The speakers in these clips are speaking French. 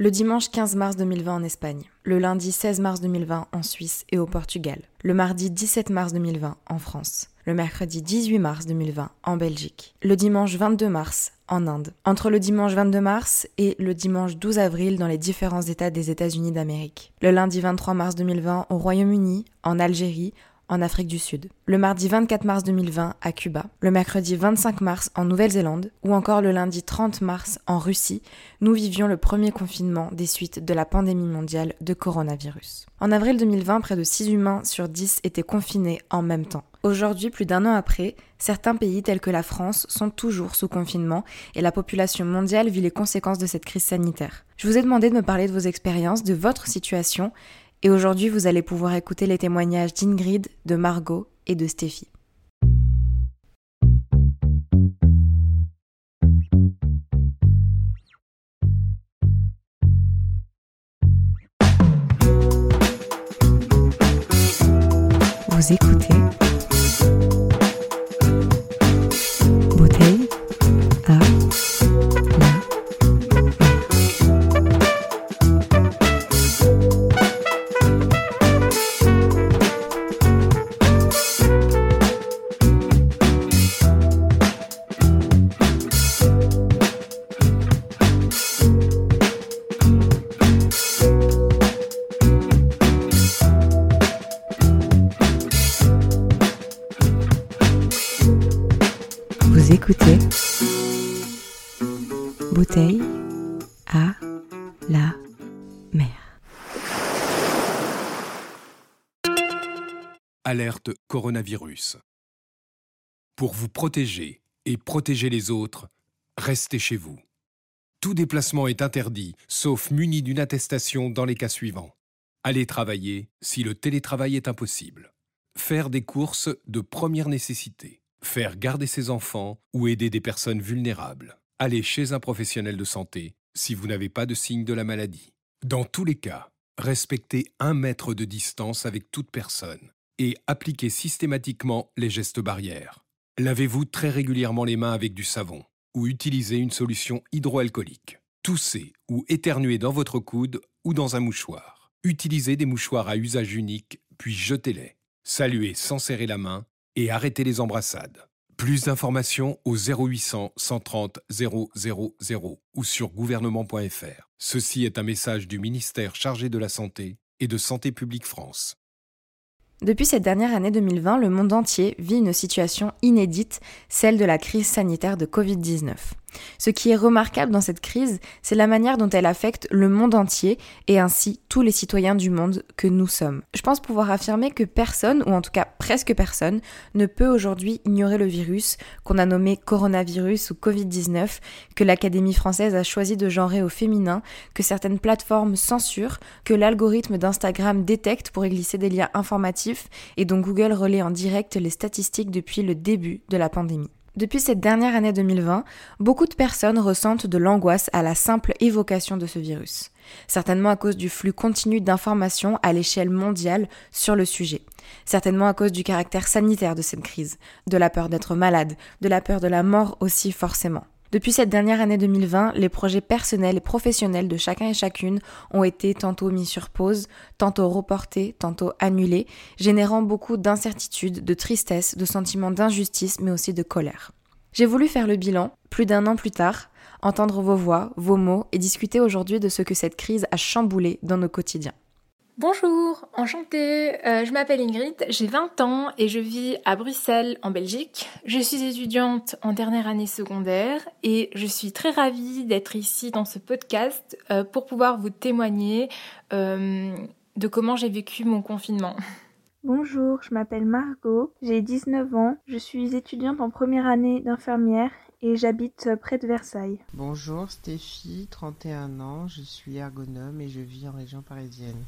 Le dimanche 15 mars 2020 en Espagne, le lundi 16 mars 2020 en Suisse et au Portugal, le mardi 17 mars 2020 en France, le mercredi 18 mars 2020 en Belgique, le dimanche 22 mars en Inde, entre le dimanche 22 mars et le dimanche 12 avril dans les différents États des États-Unis d'Amérique, le lundi 23 mars 2020 au Royaume-Uni, en Algérie, en Afrique du Sud, le mardi 24 mars 2020 à Cuba, le mercredi 25 mars en Nouvelle-Zélande ou encore le lundi 30 mars en Russie, nous vivions le premier confinement des suites de la pandémie mondiale de coronavirus. En avril 2020, près de 6 humains sur 10 étaient confinés en même temps. Aujourd'hui, plus d'un an après, certains pays tels que la France sont toujours sous confinement et la population mondiale vit les conséquences de cette crise sanitaire. Je vous ai demandé de me parler de vos expériences, de votre situation et aujourd'hui, vous allez pouvoir écouter les témoignages d'Ingrid, de Margot et de Stéphie. Vous écoutez Alerte coronavirus. Pour vous protéger et protéger les autres, restez chez vous. Tout déplacement est interdit, sauf muni d'une attestation dans les cas suivants. Aller travailler si le télétravail est impossible. Faire des courses de première nécessité. Faire garder ses enfants ou aider des personnes vulnérables. Aller chez un professionnel de santé si vous n'avez pas de signe de la maladie. Dans tous les cas, respectez un mètre de distance avec toute personne et appliquez systématiquement les gestes barrières. Lavez-vous très régulièrement les mains avec du savon ou utilisez une solution hydroalcoolique. Toussez ou éternuez dans votre coude ou dans un mouchoir. Utilisez des mouchoirs à usage unique, puis jetez-les. Saluez sans serrer la main et arrêtez les embrassades. Plus d'informations au 0800 130 000 ou sur gouvernement.fr. Ceci est un message du ministère chargé de la Santé et de Santé publique France. Depuis cette dernière année 2020, le monde entier vit une situation inédite, celle de la crise sanitaire de Covid-19. Ce qui est remarquable dans cette crise, c'est la manière dont elle affecte le monde entier et ainsi tous les citoyens du monde que nous sommes. Je pense pouvoir affirmer que personne, ou en tout cas presque personne, ne peut aujourd'hui ignorer le virus qu'on a nommé coronavirus ou Covid-19, que l'Académie française a choisi de genrer au féminin, que certaines plateformes censurent, que l'algorithme d'Instagram détecte pour y glisser des liens informatifs et dont Google relaie en direct les statistiques depuis le début de la pandémie. Depuis cette dernière année 2020, beaucoup de personnes ressentent de l'angoisse à la simple évocation de ce virus. Certainement à cause du flux continu d'informations à l'échelle mondiale sur le sujet. Certainement à cause du caractère sanitaire de cette crise, de la peur d'être malade, de la peur de la mort aussi forcément. Depuis cette dernière année 2020, les projets personnels et professionnels de chacun et chacune ont été tantôt mis sur pause, tantôt reportés, tantôt annulés, générant beaucoup d'incertitudes, de tristesse, de sentiments d'injustice, mais aussi de colère. J'ai voulu faire le bilan, plus d'un an plus tard, entendre vos voix, vos mots et discuter aujourd'hui de ce que cette crise a chamboulé dans nos quotidiens. Bonjour, enchantée, euh, je m'appelle Ingrid, j'ai 20 ans et je vis à Bruxelles en Belgique. Je suis étudiante en dernière année secondaire et je suis très ravie d'être ici dans ce podcast euh, pour pouvoir vous témoigner euh, de comment j'ai vécu mon confinement. Bonjour, je m'appelle Margot, j'ai 19 ans, je suis étudiante en première année d'infirmière et j'habite près de Versailles. Bonjour Stéphie, 31 ans, je suis ergonome et je vis en région parisienne.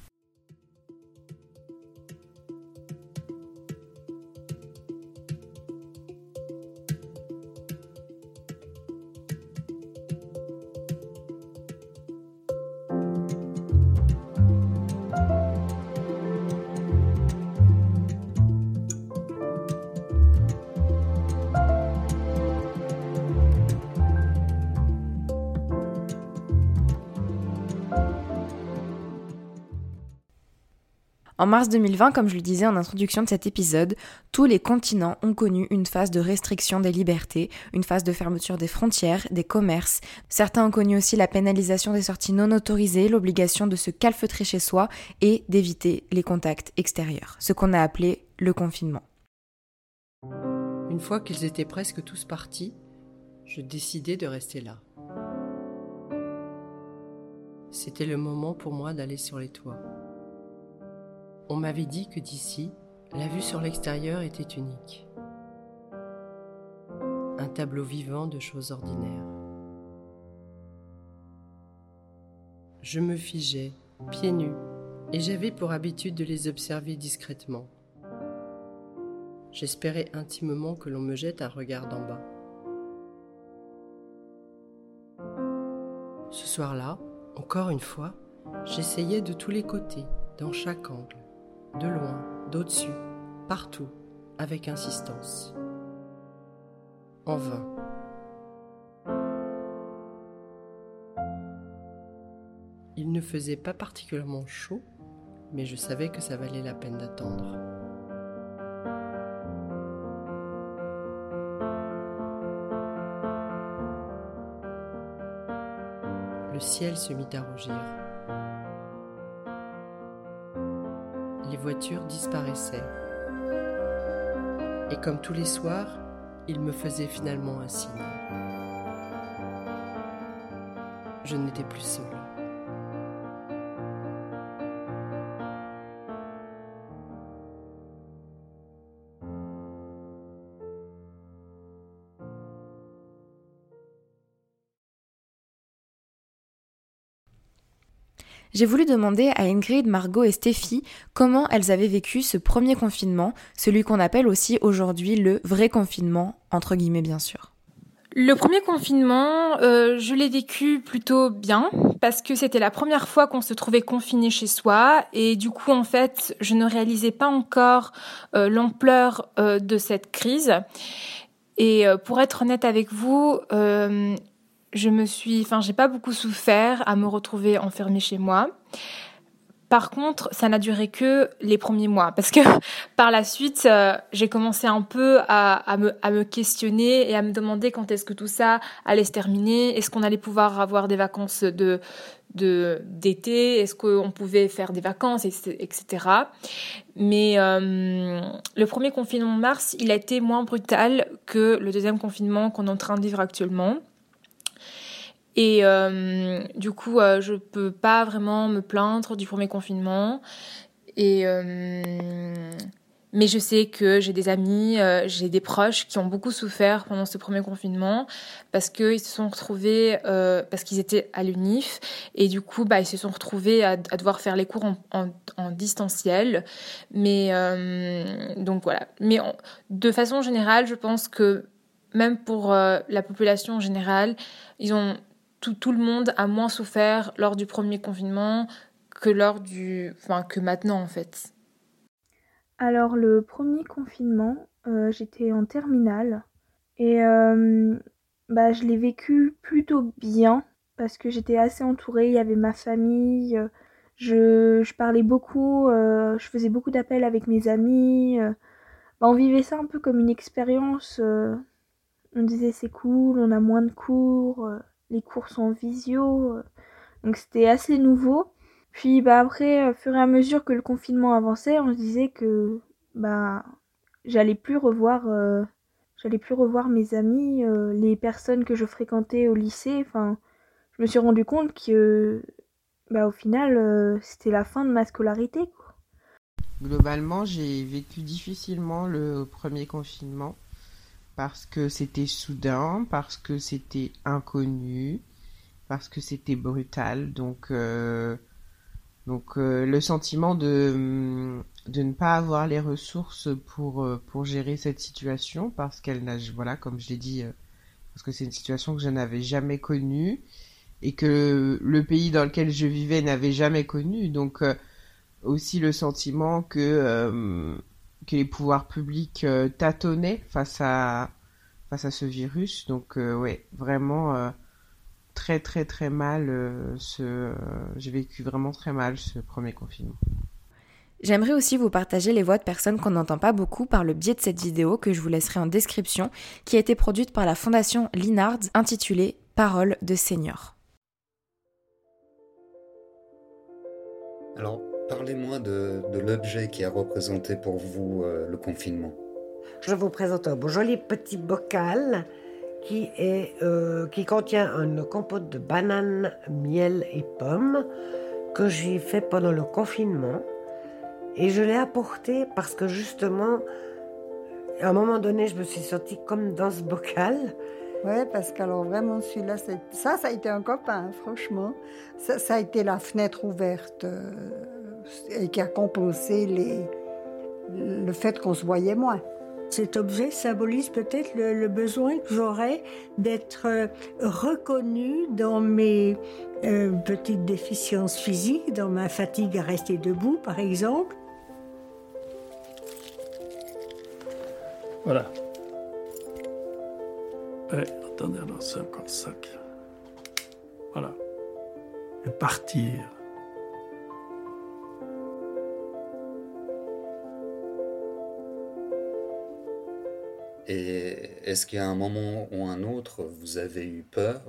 En mars 2020, comme je le disais en introduction de cet épisode, tous les continents ont connu une phase de restriction des libertés, une phase de fermeture des frontières, des commerces. Certains ont connu aussi la pénalisation des sorties non autorisées, l'obligation de se calfeutrer chez soi et d'éviter les contacts extérieurs, ce qu'on a appelé le confinement. Une fois qu'ils étaient presque tous partis, je décidai de rester là. C'était le moment pour moi d'aller sur les toits. On m'avait dit que d'ici, la vue sur l'extérieur était unique. Un tableau vivant de choses ordinaires. Je me figeais, pieds nus, et j'avais pour habitude de les observer discrètement. J'espérais intimement que l'on me jette un regard d'en bas. Ce soir-là, encore une fois, j'essayais de tous les côtés, dans chaque angle de loin, d'au-dessus, partout, avec insistance. En vain. Il ne faisait pas particulièrement chaud, mais je savais que ça valait la peine d'attendre. Le ciel se mit à rougir. Voitures disparaissaient. Et comme tous les soirs, il me faisait finalement un signe. Je n'étais plus seule. J'ai voulu demander à Ingrid, Margot et Stéphie comment elles avaient vécu ce premier confinement, celui qu'on appelle aussi aujourd'hui le vrai confinement, entre guillemets bien sûr. Le premier confinement, euh, je l'ai vécu plutôt bien parce que c'était la première fois qu'on se trouvait confiné chez soi et du coup en fait je ne réalisais pas encore euh, l'ampleur euh, de cette crise. Et pour être honnête avec vous, je me suis, enfin, j'ai pas beaucoup souffert à me retrouver enfermée chez moi. Par contre, ça n'a duré que les premiers mois parce que par la suite, euh, j'ai commencé un peu à, me, à me questionner et à me demander quand est-ce que tout ça allait se terminer. Est-ce qu'on allait pouvoir avoir des vacances de d'été? Est-ce qu'on pouvait faire des vacances, etc. Mais euh, le premier confinement de mars, il a été moins brutal que le deuxième confinement qu'on est en train de vivre actuellement. Et euh, du coup, euh, je peux pas vraiment me plaindre du premier confinement. Et euh, mais je sais que j'ai des amis, euh, j'ai des proches qui ont beaucoup souffert pendant ce premier confinement parce qu'ils se sont retrouvés, parce qu'ils étaient à l'UNIF et du coup, bah, ils se sont retrouvés à, devoir faire les cours en, distanciel. Mais donc voilà. Mais de façon générale, je pense que même pour la population en général, ils ont tout, le monde a moins souffert lors du premier confinement que lors du, enfin que maintenant en fait. Alors le premier confinement, euh, j'étais en terminale et euh, bah, je l'ai vécu plutôt bien parce que j'étais assez entourée, il y avait ma famille, je, je parlais beaucoup, euh, je faisais beaucoup d'appels avec mes amis. Bah, on vivait ça un peu comme une expérience. on disait c'est cool, on a moins de cours les courses en visio. Donc c'était assez nouveau. Puis bah après, au fur et à mesure que le confinement avançait, on se disait que bah j'allais plus revoir j'allais plus revoir mes amis, les personnes que je fréquentais au lycée. Enfin, je me suis rendu compte que bah au final c'était la fin de ma scolarité. Globalement, j'ai vécu difficilement le premier confinement parce que c'était soudain, parce que c'était inconnu, parce que c'était brutal. Donc, euh, donc euh, le sentiment de, de ne pas avoir les ressources pour, euh, pour gérer cette situation, parce qu'elle n'a, voilà, comme je l'ai dit, parce que c'est une situation que je n'avais jamais connue et que le pays dans lequel je vivais n'avait jamais connu. Donc, aussi le sentiment que, que les pouvoirs publics euh, tâtonnaient face à, face à ce virus. Donc, euh, ouais, vraiment très, très, très mal. ce, j'ai vécu vraiment très mal ce premier confinement. J'aimerais aussi vous partager les voix de personnes qu'on n'entend pas beaucoup par le biais de cette vidéo que je vous laisserai en description, qui a été produite par la fondation Linard intitulée Parole de Seigneur. Alors, Parlez-moi de, l'objet qui a représenté pour vous euh, le confinement. Je vous présente un beau joli petit bocal qui, est, euh, qui contient une compote de bananes, miel et pommes que j'ai fait pendant le confinement. Et je l'ai apporté parce que justement, à un moment donné, je me suis sentie comme dans ce bocal. Ouais, parce qu'alors vraiment celui-là, ça, ça a été un copain, franchement. Ça, ça, a été la fenêtre ouverte. Euh, et qui a compensé les, le fait qu'on se voyait moins. Cet objet symbolise peut-être le, besoin que j'aurais d'être euh, reconnue dans mes euh, petites déficiences physiques, dans ma fatigue à rester debout par exemple. Voilà. attendez, alors c'est encore ça. Voilà. Et partir. Et est-ce qu'il y a un moment ou un autre, vous avez eu peur?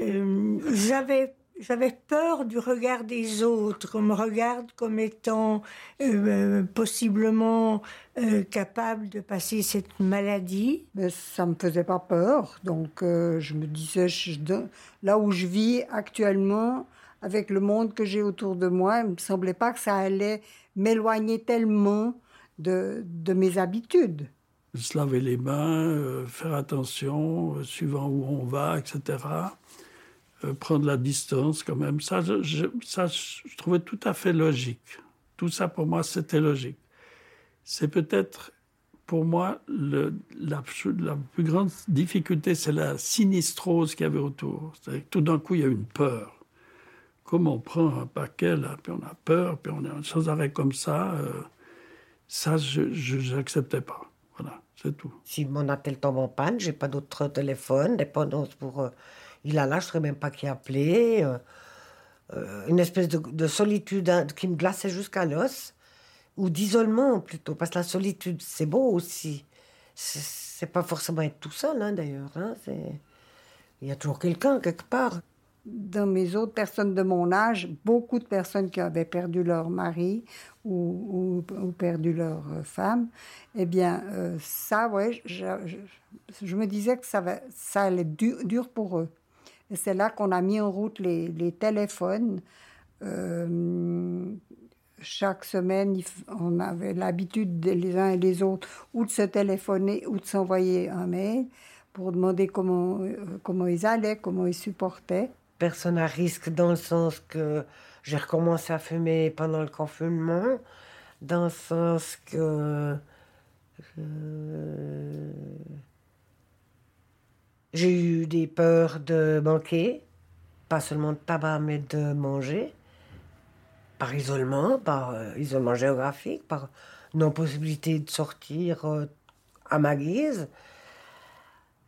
Euh, J'avais j'avais peur du regard des autres. On me regarde comme étant euh, possiblement euh, capable de passer cette maladie. Mais ça me faisait pas peur. Donc je me disais, là où je vis actuellement, avec le monde que j'ai autour de moi, il me semblait pas que ça allait m'éloigner tellement de, mes habitudes. Se laver les mains, euh, faire attention, euh, suivant où on va, etc. Euh, prendre la distance quand même. Ça je, trouvais tout à fait logique. Tout ça, pour moi, c'était logique. C'est peut-être, pour moi, la, la, plus grande difficulté, c'est la sinistrose qu'il y avait autour. tout d'un coup, il y a une peur. Comme on prend un paquet, là, puis on a peur, puis on est sans arrêt comme ça. Ça, je n'acceptais pas. Voilà, c'est tout. Si mon attel tombe en panne, j'ai pas d'autre téléphone, dépendance pour. Euh, il a là, je ne même pas qui appeler. Euh, euh, une espèce de, solitude hein, qui me glaçait jusqu'à l'os, ou d'isolement plutôt, parce que la solitude, c'est beau aussi. C'est pas forcément être tout seul, hein, d'ailleurs. Hein, il y a toujours quelqu'un quelque part dans mes autres personnes de mon âge, beaucoup de personnes qui avaient perdu leur mari ou, perdu leur euh, femme, eh bien, euh, ça, ouais, je, me disais que ça, va, ça allait être dur, pour eux. Et c'est là qu'on a mis en route les, les téléphones. Euh, chaque semaine, on avait l'habitude, les uns et les autres, ou de se téléphoner ou de s'envoyer un mail pour demander comment, comment ils allaient, comment ils supportaient personne à risque dans le sens que j'ai recommencé à fumer pendant le confinement, dans le sens que euh, j'ai eu des peurs de manquer, pas seulement de tabac, mais de manger, par isolement, par euh, isolement géographique, par non-possibilité de sortir euh, à ma guise.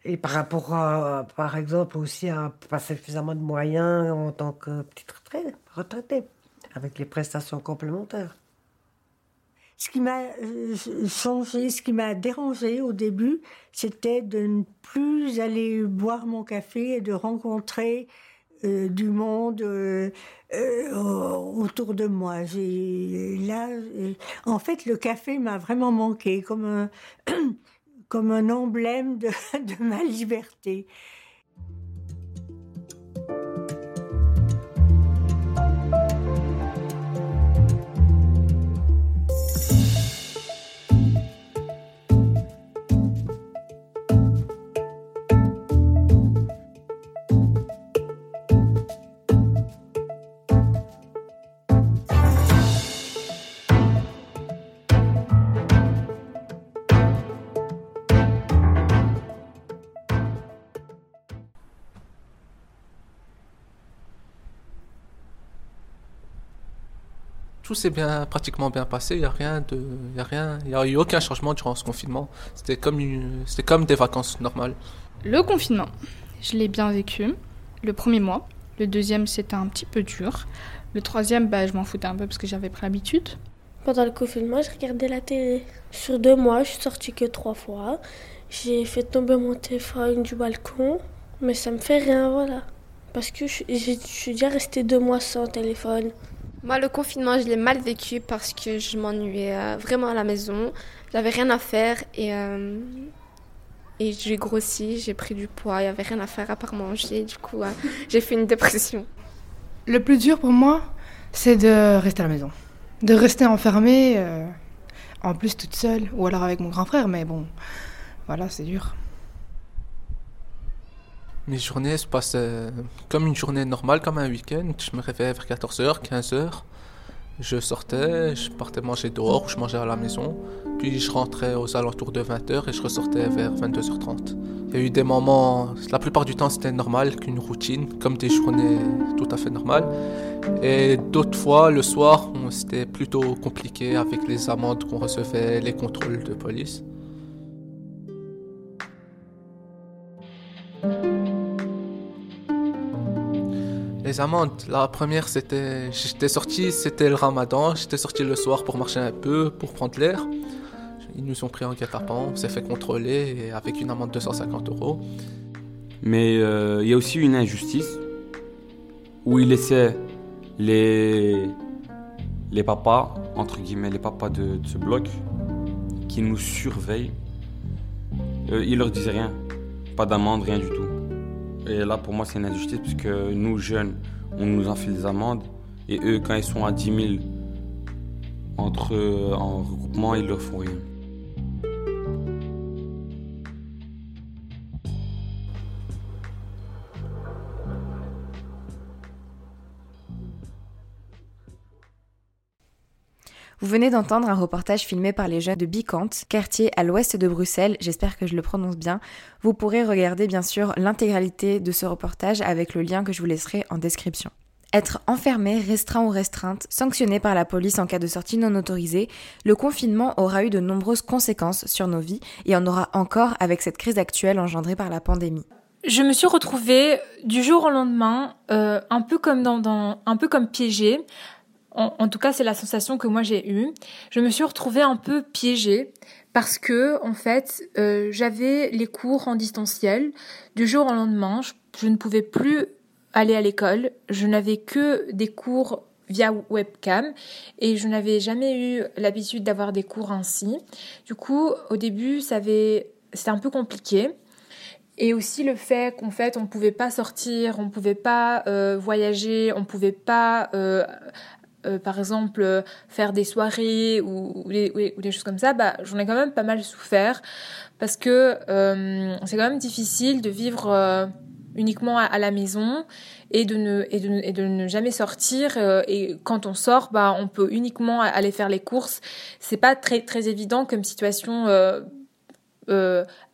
Et par rapport à, par exemple, aussi à pas suffisamment de moyens en tant que petite retraite, retraité, avec les prestations complémentaires. ce qui m'a changé, ce qui m'a dérangé au début, c'était de ne plus aller boire mon café et de rencontrer du monde autour de moi. Là, en fait, le café m'a vraiment manqué comme un, comme un emblème de, ma liberté. Tout s'est bien, pratiquement bien passé. Il n'y a rien de, il a rien, il y a eu aucun changement durant ce confinement. C'était comme c'était comme des vacances normales. Le confinement, je l'ai bien vécu. Le premier mois, le deuxième c'était un petit peu dur. Le troisième, bah, je m'en foutais un peu parce que j'avais pris l'habitude. Pendant le confinement, je regardais la télé. Sur deux mois, je suis sortie que trois fois. J'ai fait tomber mon téléphone du balcon, mais ça me fait rien, voilà. Parce que je, je suis déjà restée deux mois sans téléphone. Moi, le confinement, je l'ai mal vécu parce que je m'ennuyais euh, vraiment à la maison. J'avais rien à faire et, euh, et j'ai grossi, j'ai pris du poids, il n'y avait rien à faire à part manger. Du coup, euh, j'ai fait une dépression. Le plus dur pour moi, c'est de rester à la maison. De rester enfermée, en plus toute seule, ou alors avec mon grand frère, mais bon, voilà, c'est dur. Mes journées se passent comme une journée normale, comme un week-end. Je me réveillais vers 14h, 15h. Je sortais, je partais manger dehors ou je mangeais à la maison. Puis je rentrais aux alentours de 20h et je ressortais vers 22h30. Il y a eu des moments, la plupart du temps c'était normal, qu'une routine, comme des journées tout à fait normales. Et d'autres fois, le soir, c'était plutôt compliqué avec les amendes qu'on recevait, les contrôles de police. Les amendes, la première c'était, j'étais sorti, c'était le ramadan, j'étais sorti le soir pour marcher un peu, pour prendre l'air. Ils nous ont pris en guet-apens, on s'est fait contrôler avec une amende de 250 euros. Mais euh, il y a aussi une injustice où ils laissaient les, les papas, entre guillemets les papas de, ce bloc, qui nous surveillent. Euh, ils leur disaient rien, pas d'amende, rien du tout. Et là, pour moi, c'est une injustice puisque nous, jeunes, on nous enfile des amendes. Et eux, quand ils sont à 10 000 entre, en regroupement, ils leur font rien. Vous venez d'entendre un reportage filmé par les jeunes de Bicante, quartier à l'ouest de Bruxelles, j'espère que je le prononce bien. Vous pourrez regarder bien sûr l'intégralité de ce reportage avec le lien que je vous laisserai en description. Être enfermé, restreint ou restreinte, sanctionné par la police en cas de sortie non autorisée, le confinement aura eu de nombreuses conséquences sur nos vies et en aura encore avec cette crise actuelle engendrée par la pandémie. Je me suis retrouvée du jour au lendemain, euh, un peu comme dans, un peu comme piégée, en, tout cas, c'est la sensation que moi j'ai eue. Je me suis retrouvée un peu piégée parce que, en fait, euh, j'avais les cours en distanciel. Du jour au lendemain, je, ne pouvais plus aller à l'école. Je n'avais que des cours via webcam et je n'avais jamais eu l'habitude d'avoir des cours ainsi. Du coup, au début, c'était un peu compliqué. Et aussi le fait qu'en fait on pouvait pas sortir, on pouvait pas euh, voyager, on pouvait pas euh, euh, par exemple euh, faire des soirées ou, des, choses comme ça, bah, j'en ai quand même pas mal souffert parce que euh, c'est quand même difficile de vivre uniquement à, la maison et de ne jamais sortir et quand on sort bah on peut uniquement aller faire les courses. C'est pas très très évident comme situation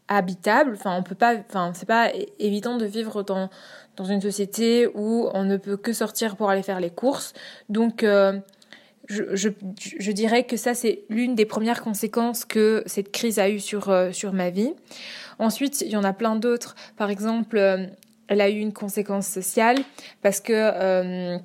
habitable enfin on peut pas enfin c'est pas évident de vivre dans dans une société où on ne peut que sortir pour aller faire les courses. Donc, euh, je, je, je, dirais que ça, c'est l'une des premières conséquences que cette crise a eu sur, euh, sur ma vie. Ensuite, il y en a plein d'autres. Par exemple, euh, elle a eu une conséquence sociale parce que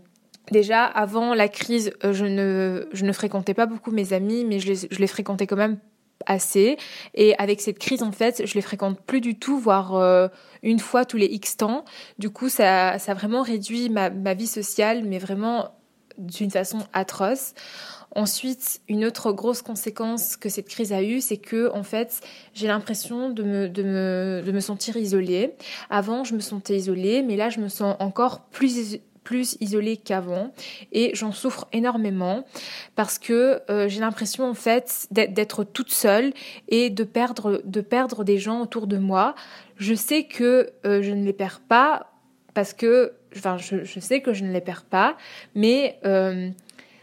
Déjà, avant la crise, euh, je ne, je ne fréquentais pas beaucoup mes amis, mais je les, je les fréquentais quand même assez. Et avec cette crise, en fait, je les fréquente plus du tout, voire euh, une fois tous les X temps. Du coup, ça, ça a vraiment réduit ma, ma vie sociale, mais vraiment d'une façon atroce. Ensuite, une autre grosse conséquence que cette crise a eue, c'est que en fait, j'ai l'impression de me, de, me, de me sentir isolée. Avant, je me sentais isolée, mais là, je me sens encore plus plus isolée qu'avant et j'en souffre énormément parce que euh, j'ai l'impression en fait d'être toute seule et de perdre de perdre des gens autour de moi. Je sais que euh, je ne les perds pas parce que enfin je, sais que je ne les perds pas mais euh,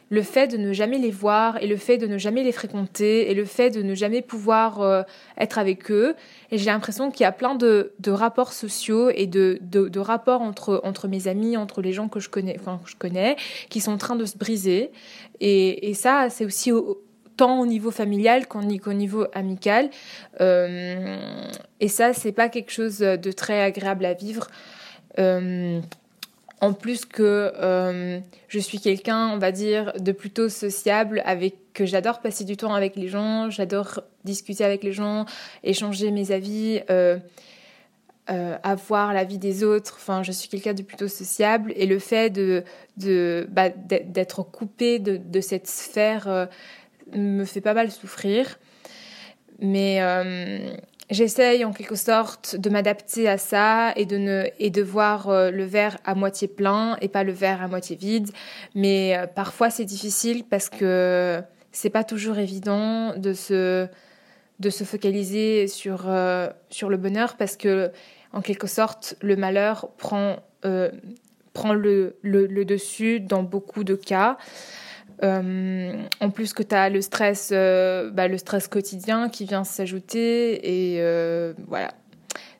le fait de ne jamais les voir et le fait de ne jamais les fréquenter et le fait de ne jamais pouvoir euh, être avec eux. Et j'ai l'impression qu'il y a plein de, de rapports sociaux et de, de, rapports entre, entre mes amis, entre les gens que je connais, enfin, que je connais, qui sont en train de se briser. Et, et ça, c'est aussi au, tant au niveau familial qu'au niveau amical. Euh, et ça, c'est pas quelque chose de très agréable à vivre. Euh, en plus que euh, je suis quelqu'un, on va dire, de plutôt sociable, avec que j'adore passer du temps avec les gens, j'adore discuter avec les gens, échanger mes avis, euh, euh, avoir l'avis des autres. Enfin, je suis quelqu'un de plutôt sociable et le fait de, bah, d'être coupé de, de, cette sphère me fait pas mal souffrir. Mais J'essaye en quelque sorte de m'adapter à ça et de ne et de voir euh, le verre à moitié plein et pas le verre à moitié vide. Mais euh, parfois c'est difficile parce que c'est pas toujours évident de se de se focaliser sur euh, sur le bonheur parce que en quelque sorte le malheur prend prend le, le, le dessus dans beaucoup de cas. Euh, en plus que tu as le stress, euh, bah, le stress quotidien qui vient s'ajouter et euh, voilà.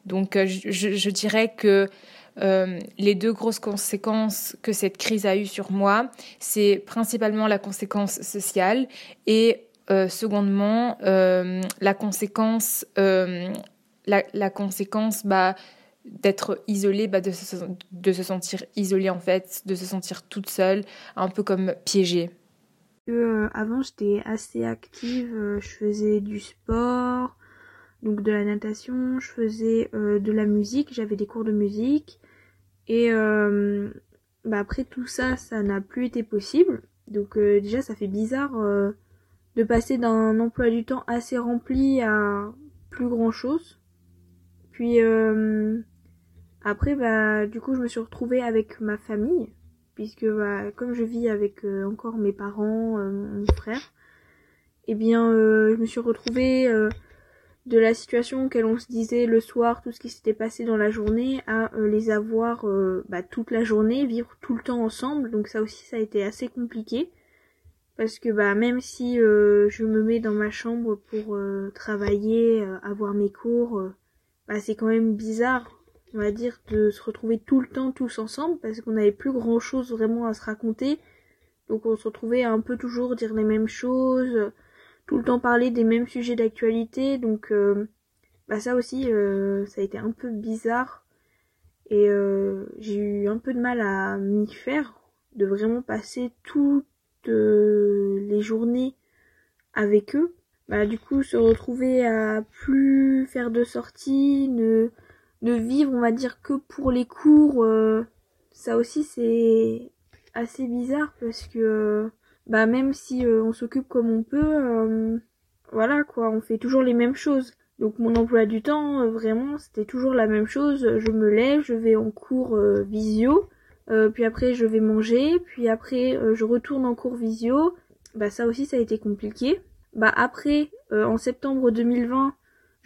Donc je, dirais que les deux grosses conséquences que cette crise a eues sur moi, c'est principalement la conséquence sociale et secondement la conséquence, la, conséquence bah, d'être isolée, bah, de, se, sentir isolée en fait, de se sentir toute seule, un peu comme piégée. Euh, avant j'étais assez active, euh, je faisais du sport, donc de la natation, je faisais euh, de la musique, j'avais des cours de musique et bah après tout ça ça n'a plus été possible. Donc déjà ça fait bizarre de passer d'un emploi du temps assez rempli à plus grand chose. Puis après bah du coup je me suis retrouvée avec ma famille puisque bah, comme je vis avec euh, encore mes parents, euh, mon frère, eh bien euh, je me suis retrouvée de la situation auquel on se disait le soir, tout ce qui s'était passé dans la journée, à les avoir bah, toute la journée, vivre tout le temps ensemble. Donc ça aussi ça a été assez compliqué. Parce que bah même si je me mets dans ma chambre pour travailler, avoir mes cours, bah c'est quand même bizarre on va dire, de se retrouver tout le temps tous ensemble parce qu'on n'avait plus grand chose vraiment à se raconter. Donc on se retrouvait un peu toujours dire les mêmes choses, tout le temps parler des mêmes sujets d'actualité. Donc euh, bah ça aussi, euh, ça a été un peu bizarre. Et euh, j'ai eu un peu de mal à m'y faire, de vraiment passer toutes les journées avec eux. Bah du coup se retrouver à plus faire de sorties, ne de vivre, on va dire, que pour les cours, euh, ça aussi c'est assez bizarre parce que euh, bah même si euh, on s'occupe comme on peut, voilà quoi, on fait toujours les mêmes choses. Donc mon emploi du temps, vraiment, c'était toujours la même chose. Je me lève, je vais en cours visio, puis après je vais manger, puis après je retourne en cours visio. Bah ça aussi ça a été compliqué. Bah après, en septembre 2020,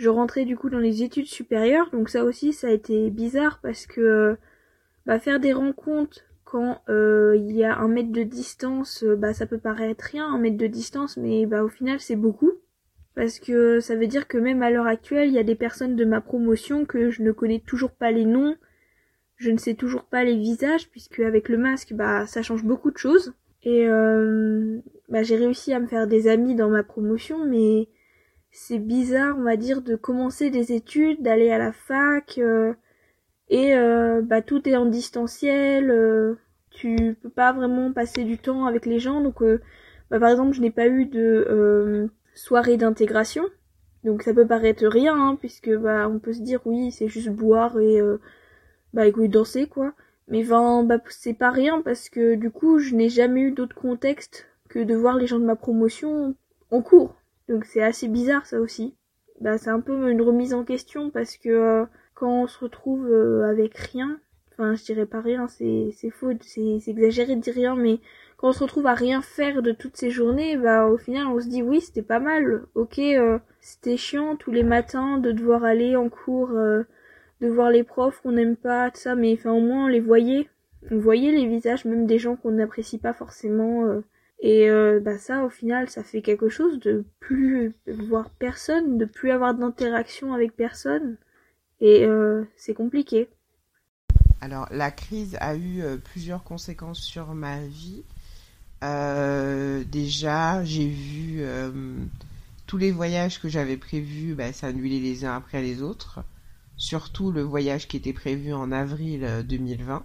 je rentrais du coup dans les études supérieures, donc ça aussi ça a été bizarre parce que bah, faire des rencontres quand euh, il y a un mètre de distance, euh, bah ça peut paraître rien, un mètre de distance, mais bah au final c'est beaucoup. Parce que ça veut dire que même à l'heure actuelle, il y a des personnes de ma promotion que je ne connais toujours pas les noms, je ne sais toujours pas les visages, puisque avec le masque, bah ça change beaucoup de choses. Et euh, bah, j'ai réussi à me faire des amis dans ma promotion, mais c'est bizarre, on va dire, de commencer des études, d'aller à la fac, euh, et euh, bah tout est en distanciel, euh, tu peux pas vraiment passer du temps avec les gens. Donc, bah, par exemple, je n'ai pas eu de soirée d'intégration. Donc ça peut paraître rien, hein, puisque bah on peut se dire oui c'est juste boire et bah écoute danser quoi. Mais ben, bah, c'est pas rien parce que du coup, je n'ai jamais eu d'autre contexte que de voir les gens de ma promotion en cours. Donc c'est assez bizarre ça aussi. Bah, c'est un peu une remise en question parce que euh, quand on se retrouve euh, avec rien, enfin je dirais pas rien, c'est faux, c'est exagéré de dire rien, mais quand on se retrouve à rien faire de toutes ces journées, bah au final on se dit oui c'était pas mal, ok euh, c'était chiant tous les matins de devoir aller en cours de voir les profs qu'on n'aime pas, tout ça, mais enfin au moins on les voyait. On voyait les visages même des gens qu'on n'apprécie pas forcément. Euh. et euh, bah ça au final ça fait quelque chose de plus voir personne, de plus avoir d'interaction avec personne. Et euh, c'est compliqué. Alors la crise a eu plusieurs conséquences sur ma vie. déjà j'ai vu tous les voyages que j'avais prévus bah, s'annuler les uns après les autres surtout le voyage qui était prévu en avril 2020. Euh,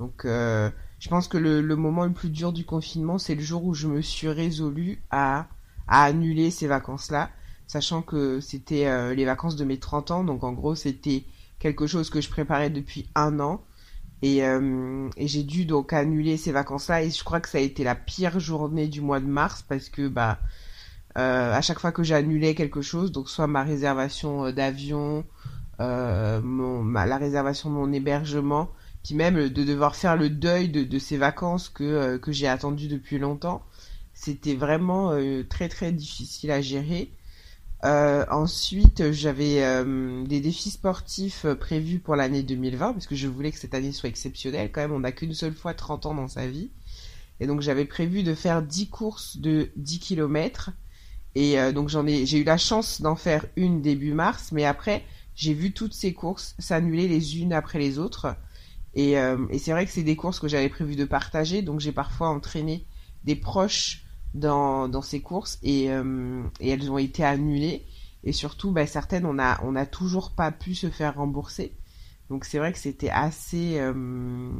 Donc euh, je pense que le, moment le plus dur du confinement, c'est le jour où je me suis résolue à, annuler ces vacances-là, sachant que c'était euh, les vacances de mes 30 ans, donc en gros c'était quelque chose que je préparais depuis un an. Et, j'ai dû donc annuler ces vacances-là et je crois que ça a été la pire journée du mois de mars parce que bah à chaque fois que j'annulais quelque chose, donc soit ma réservation d'avion, euh, mon, la réservation de mon hébergement, même de devoir faire le deuil de, ces vacances que, euh, que j'ai attendu depuis longtemps. C'était vraiment euh, très très difficile à gérer. ensuite, j'avais des défis sportifs prévus pour l'année 2020, parce que je voulais que cette année soit exceptionnelle. Quand même, on n'a qu'une seule fois 30 ans dans sa vie. Et donc, j'avais prévu de faire 10 courses de 10 km. Et donc, j'en ai, j'ai eu la chance d'en faire une début mars, mais après, j'ai vu toutes ces courses s'annuler les unes après les autres. Euh, et, c'est vrai que c'est des courses que j'avais prévu de partager, donc j'ai parfois entraîné des proches dans, dans ces courses et, euh, et, elles ont été annulées. Et surtout, bah, certaines, on n'a on a toujours pas pu se faire rembourser. Donc c'est vrai que c'était assez, euh,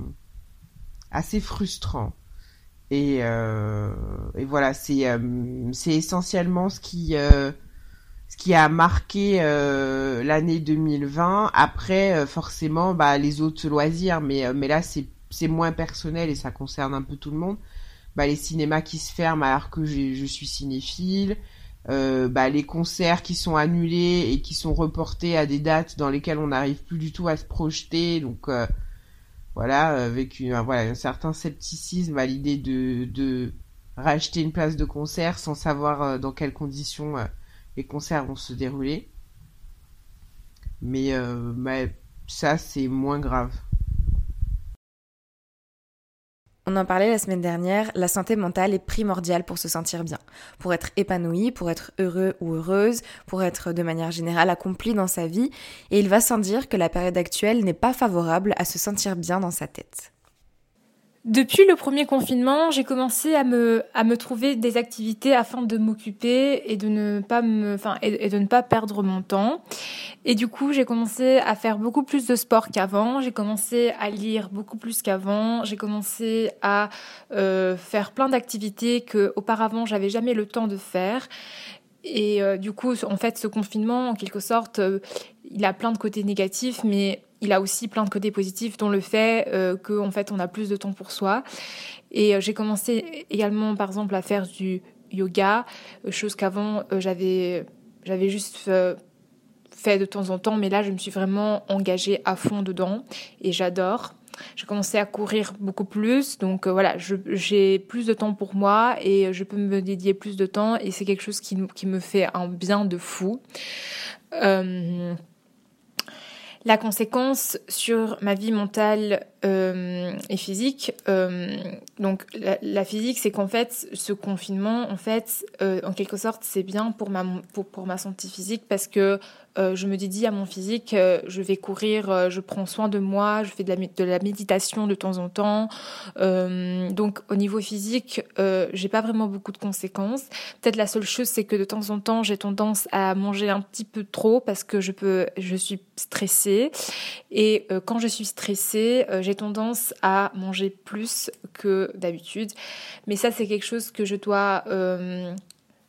assez frustrant. Et, et voilà, c'est essentiellement ce qui ce qui a marqué euh, l'année 2020. Après, euh, forcément, bah, les autres loisirs, mais, euh, mais là, c'est, moins personnel et ça concerne un peu tout le monde. Bah, les cinémas qui se ferment alors que je suis cinéphile. bah, les concerts qui sont annulés et qui sont reportés à des dates dans lesquelles on n'arrive plus du tout à se projeter. Donc, voilà, avec une, voilà, un certain scepticisme à l'idée de, de racheter une place de concert sans savoir dans quelles conditions les concerts vont se dérouler. Mais, euh, ça, c'est moins grave. On en parlait la semaine dernière, la santé mentale est primordiale pour se sentir bien, pour être épanoui, pour être heureux ou heureuse, pour être de manière générale accompli dans sa vie, et il va sans dire que la période actuelle n'est pas favorable à se sentir bien dans sa tête. Depuis le premier confinement, j'ai commencé à me, à me trouver des activités afin de m'occuper et de ne pas me, enfin, et, de ne pas perdre mon temps. Et du coup, j'ai commencé à faire beaucoup plus de sport qu'avant. J'ai commencé à lire beaucoup plus qu'avant. J'ai commencé à euh, faire plein d'activités que auparavant j'avais jamais le temps de faire. Et euh, du coup, en fait, ce confinement, en quelque sorte, euh, il a plein de côtés négatifs, mais il a aussi plein de côtés positifs, dont le fait euh, qu'en fait, on a plus de temps pour soi. Et euh, j'ai commencé également, par exemple, à faire du yoga, euh, chose qu'avant, j'avais, j'avais juste fait de temps en temps, mais là, je me suis vraiment engagée à fond dedans et j'adore. J'ai commencé à courir beaucoup plus, donc voilà, j'ai plus de temps pour moi et je peux me dédier plus de temps et c'est quelque chose qui, qui, me fait un bien de fou. Euh, la conséquence sur ma vie mentale euh, et physique, euh, donc la, physique, c'est qu'en fait, ce confinement, en fait, euh, en quelque sorte, c'est bien pour ma, pour, pour, ma santé physique parce que je me dédie à mon physique, je vais courir, je prends soin de moi, je fais de la, de la méditation de temps en temps. donc au niveau physique, j'ai pas vraiment beaucoup de conséquences. Peut-être la seule chose, c'est que de temps en temps, j'ai tendance à manger un petit peu trop parce que je peux, je suis stressée. Et quand je suis stressée, j'ai tendance à manger plus que d'habitude. Mais ça, c'est quelque chose que je dois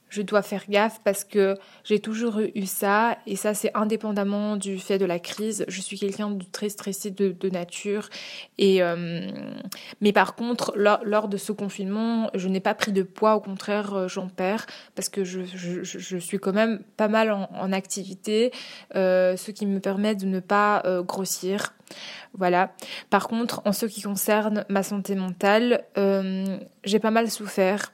je dois faire gaffe parce que j'ai toujours eu ça et ça c'est indépendamment du fait de la crise. Je suis quelqu'un de très stressé de, nature et euh, mais par contre lors, de ce confinement je n'ai pas pris de poids au contraire euh, j'en perds parce que je, je, suis quand même pas mal en, activité euh, ce qui me permet de ne pas grossir. Voilà. Par contre en ce qui concerne ma santé mentale j'ai pas mal souffert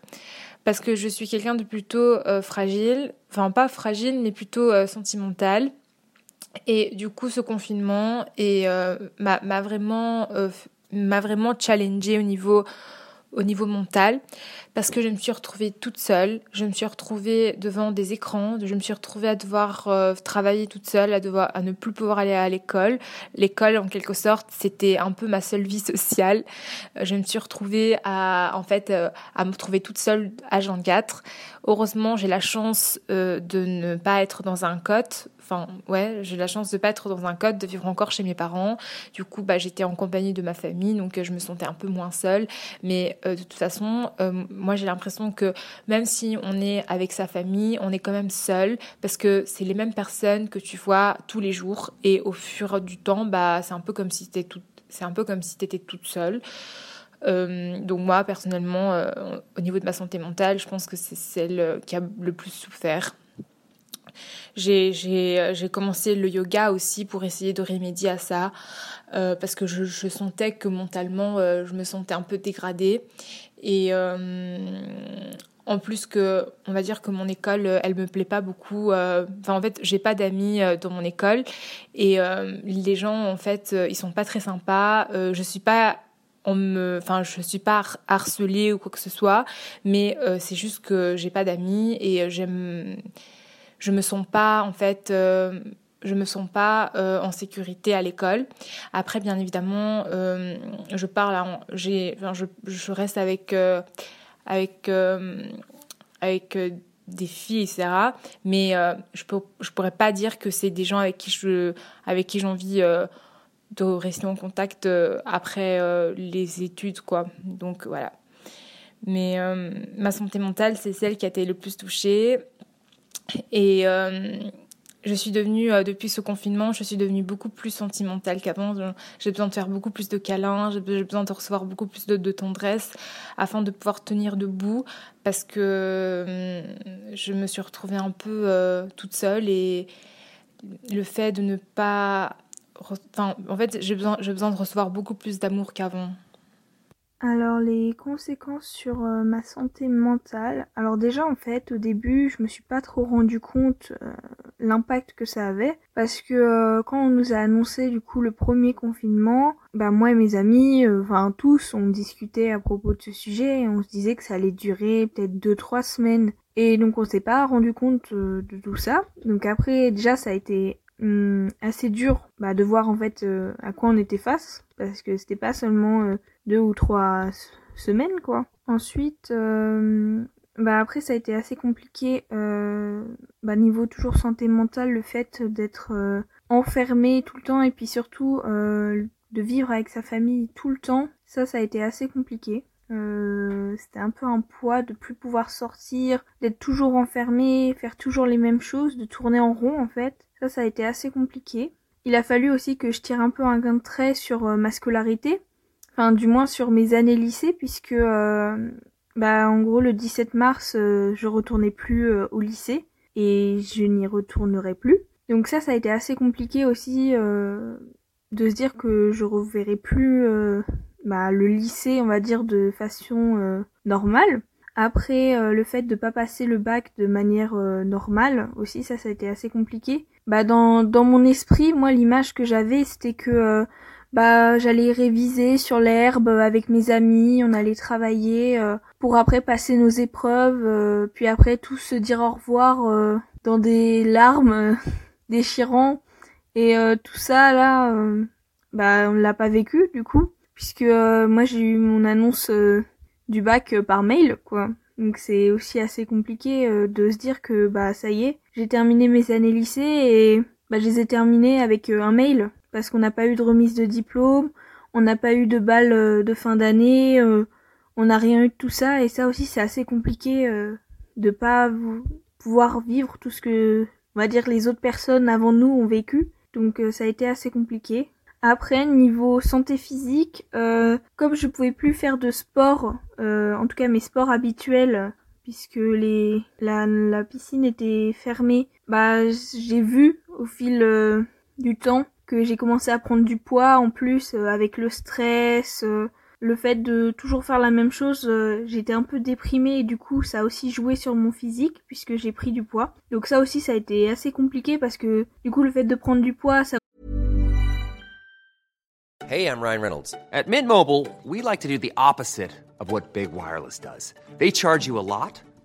parce que je suis quelqu'un de plutôt euh, fragile, enfin pas fragile, mais plutôt euh, sentimental. Et du coup, ce confinement euh, m'a vraiment, m'a vraiment challengé au niveau au niveau mental parce que je me suis retrouvée toute seule, je me suis retrouvée devant des écrans, je me suis retrouvée à devoir euh, travailler toute seule, à devoir à ne plus pouvoir aller à l'école. L'école en quelque sorte, c'était un peu ma seule vie sociale. Euh, je me suis retrouvée à en fait euh, à me trouver toute seule à Jean 4. Heureusement, j'ai la chance de ne pas être dans un cote Enfin, ouais, j'ai la chance de pas être dans un code, de vivre encore chez mes parents. Du coup, bah, j'étais en compagnie de ma famille, donc euh, je me sentais un peu moins seule. Mais euh, de toute façon, euh, moi, j'ai l'impression que même si on est avec sa famille, on est quand même seul parce que c'est les mêmes personnes que tu vois tous les jours. Et au fur du temps, bah, c'est un peu comme si t'étais toute, c'est un peu comme si t'étais toute seule. donc moi, personnellement, au niveau de ma santé mentale, je pense que c'est celle qui a le plus souffert. Euh, j'ai commencé le yoga aussi pour essayer de remédier à ça, euh, parce que je, sentais que mentalement, euh, je me sentais un peu dégradée. Et en plus que, on va dire que mon école, elle me plaît pas beaucoup. Enfin, en fait, j'ai pas d'amis dans mon école et les gens, en fait, ils sont pas très sympas. je suis pas enfin je suis pas harcelée ou quoi que ce soit mais c'est juste que j'ai pas d'amis et j'aime je me sens pas en fait euh, je me sens pas euh, en sécurité à l'école. Après, bien évidemment, euh, je parle, j'ai, je, je, reste avec avec avec des filles, etc. Mais je peux, je pourrais pas dire que c'est des gens avec qui je, avec qui j'ai envie de rester en contact après les études, quoi. Donc voilà. Mais ma santé mentale, c'est celle qui a été le plus touchée. Et euh, je suis devenue, euh, depuis ce confinement, je suis devenue beaucoup plus sentimentale qu'avant. J'ai besoin de faire beaucoup plus de câlins, j'ai besoin de recevoir beaucoup plus de, tendresse afin de pouvoir tenir debout parce que euh, je me suis retrouvée un peu toute seule et le fait de ne pas. En fait, j'ai besoin, besoin de recevoir beaucoup plus d'amour qu'avant. Alors les conséquences sur euh, ma santé mentale. Alors déjà en fait au début je me suis pas trop rendu compte euh, l'impact que ça avait parce que euh, quand on nous a annoncé du coup le premier confinement, bah moi et mes amis, enfin tous on discutait à propos de ce sujet et on se disait que ça allait durer peut-être deux trois semaines et donc on s'est pas rendu compte de tout ça. Donc après déjà ça a été hum, assez dur bah, de voir en fait à quoi on était face parce que c'était pas seulement deux ou trois semaines quoi. Ensuite, euh, bah après ça a été assez compliqué. Euh, bah niveau toujours santé mentale, le fait d'être euh, enfermé tout le temps et puis surtout de vivre avec sa famille tout le temps, ça ça a été assez compliqué. c'était un peu un poids de plus pouvoir sortir, d'être toujours enfermé, faire toujours les mêmes choses, de tourner en rond en fait. Ça ça a été assez compliqué. Il a fallu aussi que je tire un peu un gain de trait sur ma scolarité enfin du moins sur mes années lycée puisque euh, bah en gros le 17 mars euh, je retournais plus euh, au lycée et je n'y retournerai plus. Donc ça ça a été assez compliqué aussi de se dire que je reverrai plus bah, le lycée on va dire de façon normale. Après le fait de pas passer le bac de manière normale aussi ça ça a été assez compliqué. Bah dans dans mon esprit moi l'image que j'avais c'était que bah j'allais réviser sur l'herbe avec mes amis, on allait travailler euh, pour après passer nos épreuves, euh, puis après tous se dire au revoir euh, dans des larmes déchirants et tout ça là bah on l'a pas vécu du coup puisque moi j'ai eu mon annonce du bac par mail quoi. Donc c'est aussi assez compliqué de se dire que bah ça y est, j'ai terminé mes années lycée et bah je les ai terminées avec un mail parce qu'on n'a pas eu de remise de diplôme, on n'a pas eu de bal de fin d'année, on n'a rien eu de tout ça et ça aussi c'est assez compliqué de pas pouvoir vivre tout ce que on va dire les autres personnes avant nous ont vécu. Donc ça a été assez compliqué. Après, niveau santé physique, euh, comme je pouvais plus faire de sport, euh, en tout cas mes sports habituels, puisque les la, la piscine était fermée, bah j'ai vu au fil euh, du temps que j'ai commencé à prendre du poids en plus avec le stress, le fait de toujours faire la même chose, j'étais un peu déprimée et du coup ça a aussi joué sur mon physique puisque j'ai pris du poids. Donc ça aussi ça a été assez compliqué parce que du coup le fait de prendre du poids ça Hey, I'm Ryan Reynolds. At Mint Mobile, we like to do the opposite of what Big Wireless does. They charge you a lot,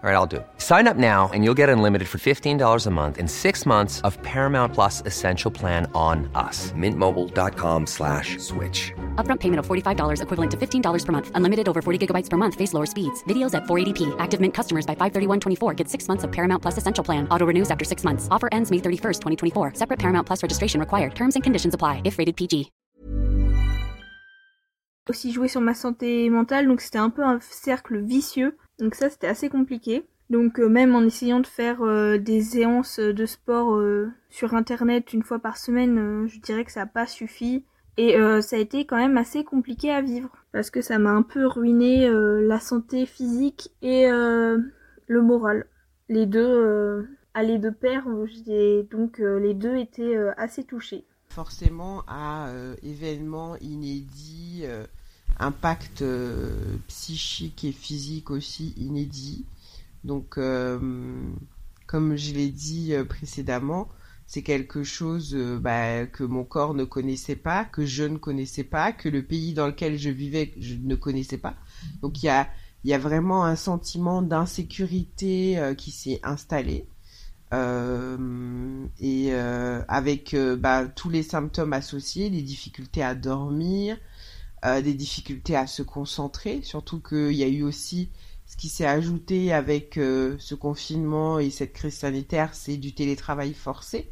All right, I'll do it. Sign up now and you'll get unlimited for $15 a month and six months of Paramount Plus Essential Plan on us. Mintmobile.com slash switch. Upfront payment of $45 equivalent to $15 per month. Unlimited over 40 gigabytes per month. Face lower speeds. Videos at 480p. Active Mint customers by 531.24 get six months of Paramount Plus Essential Plan. Auto renews after six months. Offer ends May 31st, 2024. Separate Paramount Plus registration required. Terms and conditions apply if rated PG. Aussi joué sur ma santé mentale, donc c'était un peu un cercle vicieux. Donc ça c'était assez compliqué. Donc euh, même en essayant de faire euh, des séances de sport euh, sur internet une fois par semaine, je dirais que ça n'a pas suffi. Et ça a été quand même assez compliqué à vivre parce que ça m'a un peu ruiné la santé physique et le moral. Les deux allaient de pair, donc les deux étaient assez touchés. Forcément à événements inédits, impact psychique et physique aussi inédit. Donc, euh, comme je l'ai dit euh, précédemment, c'est quelque chose euh, bah, que mon corps ne connaissait pas, que je ne connaissais pas, que le pays dans lequel je vivais je ne connaissais pas. Donc il y a, vraiment un sentiment d'insécurité qui s'est installé. et avec bah, tous les symptômes associés, des difficultés à dormir, des difficultés à se concentrer, surtout qu'il y a eu aussi ce qui s'est ajouté avec euh, ce confinement et cette crise sanitaire, c'est du télétravail forcé.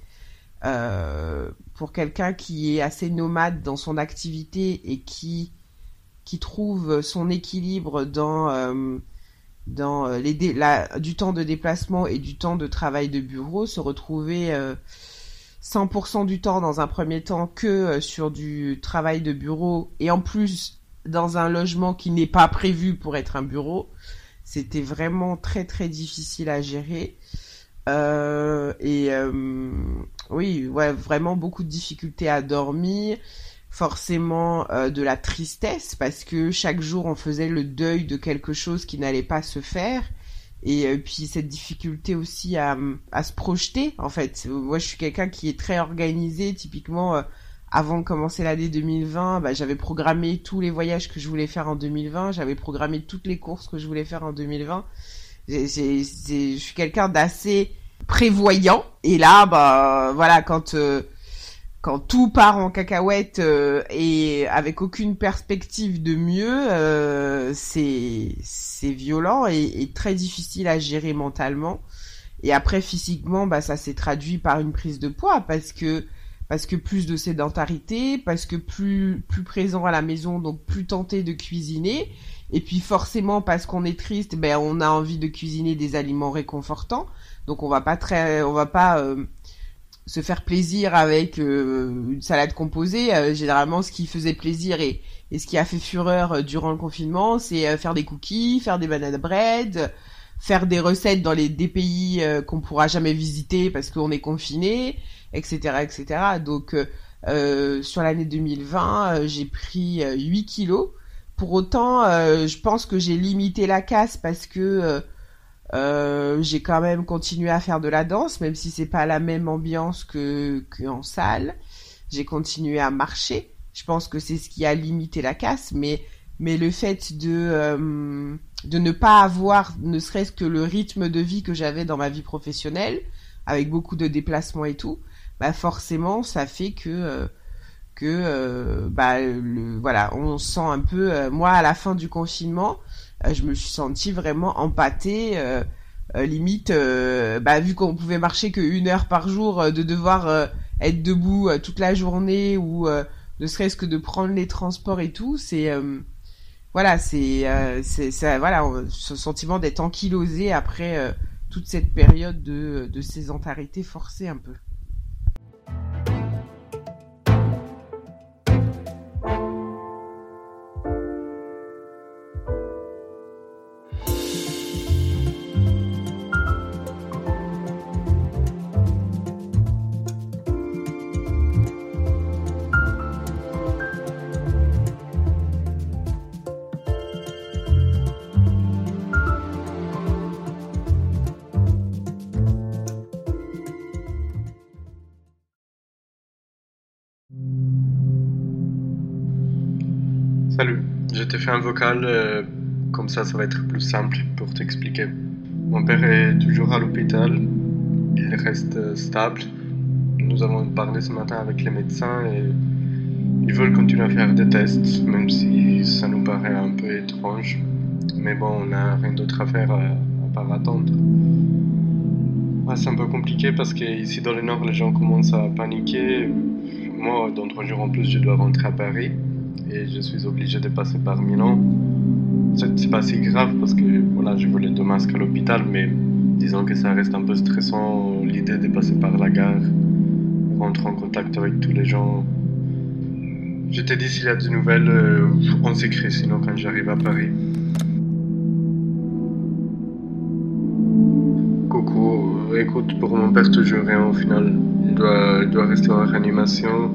Euh, pour quelqu'un qui est assez nomade dans son activité et qui, qui trouve son équilibre dans, euh, dans les du temps de déplacement et du temps de travail de bureau, se retrouver 100% du temps dans un premier temps que sur du travail de bureau et en plus dans un logement qui n'est pas prévu pour être un bureau, c'était vraiment très très difficile à gérer. Euh, et euh, oui, ouais, vraiment beaucoup de difficultés à dormir, forcément euh, de la tristesse parce que chaque jour on faisait le deuil de quelque chose qui n'allait pas se faire. Et puis cette difficulté aussi à, à se projeter, en fait. Moi, je suis quelqu'un qui est très organisé, typiquement avant de commencer l'année 2020, bah, j'avais programmé tous les voyages que je voulais faire en 2020, j'avais programmé toutes les courses que je voulais faire en 2020. je suis quelqu'un d'assez prévoyant et là, bah voilà, quand euh, quand tout part en cacahuète euh, et avec aucune perspective de mieux, euh, c'est violent et, et, très difficile à gérer mentalement. Et après physiquement, bah ça s'est traduit par une prise de poids parce que parce que plus de sédentarité, parce que plus plus présent à la maison, donc plus tenté de cuisiner. Et puis forcément parce qu'on est triste, ben on a envie de cuisiner des aliments réconfortants. Donc on va pas très, on va pas euh, se faire plaisir avec euh, une salade composée. Euh, généralement, ce qui faisait plaisir et, et ce qui a fait fureur durant le confinement, c'est faire des cookies, faire des bananes bread, faire des recettes dans les des pays qu'on pourra jamais visiter parce qu'on est confiné, etc., etc. Donc sur l'année 2020, j'ai pris 8 kilos. Pour autant, je pense que j'ai limité la casse parce que euh, j'ai quand même continué à faire de la danse, même si c'est pas la même ambiance que qu'en salle. J'ai continué à marcher. Je pense que c'est ce qui a limité la casse, mais mais le fait de euh, de ne pas avoir ne serait-ce que le rythme de vie que j'avais dans ma vie professionnelle, avec beaucoup de déplacements et tout, bah forcément ça fait que euh, que bah le, voilà on sent un peu moi à la fin du confinement euh, je me suis sentie vraiment empâtée. Euh, euh, limite, bah, vu qu'on pouvait marcher que une heure par jour, de devoir être debout toute la journée ou ne serait-ce que de prendre les transports et tout, c'est voilà, c'est c'est voilà, ce sentiment d'être ankylosé après toute cette période de, de sédentarité forcée un peu. Fait un vocal, euh, comme ça ça va être plus simple pour t'expliquer. Mon père est toujours à l'hôpital, il reste euh, stable. Nous avons parlé ce matin avec les médecins et ils veulent continuer à faire des tests, même si ça nous paraît un peu étrange. Mais bon, on n'a rien d'autre à faire à, part attendre. c'est un peu compliqué parce qu'ici dans le nord, les gens commencent à paniquer. Moi, dans trois jours en plus, je dois rentrer à Paris et je suis obligé de passer par Milan. C'est pas si grave parce que voilà, je voulais deux masques à l'hôpital, mais disons que ça reste un peu stressant l'idée de passer par la gare, rentrer en contact avec tous les gens. Je t'ai dit s'il y a des nouvelles, euh, on s'écrit sinon quand j'arrive à Paris. Coucou, écoute, pour mon père toujours rien au final. Il doit, il doit rester en réanimation.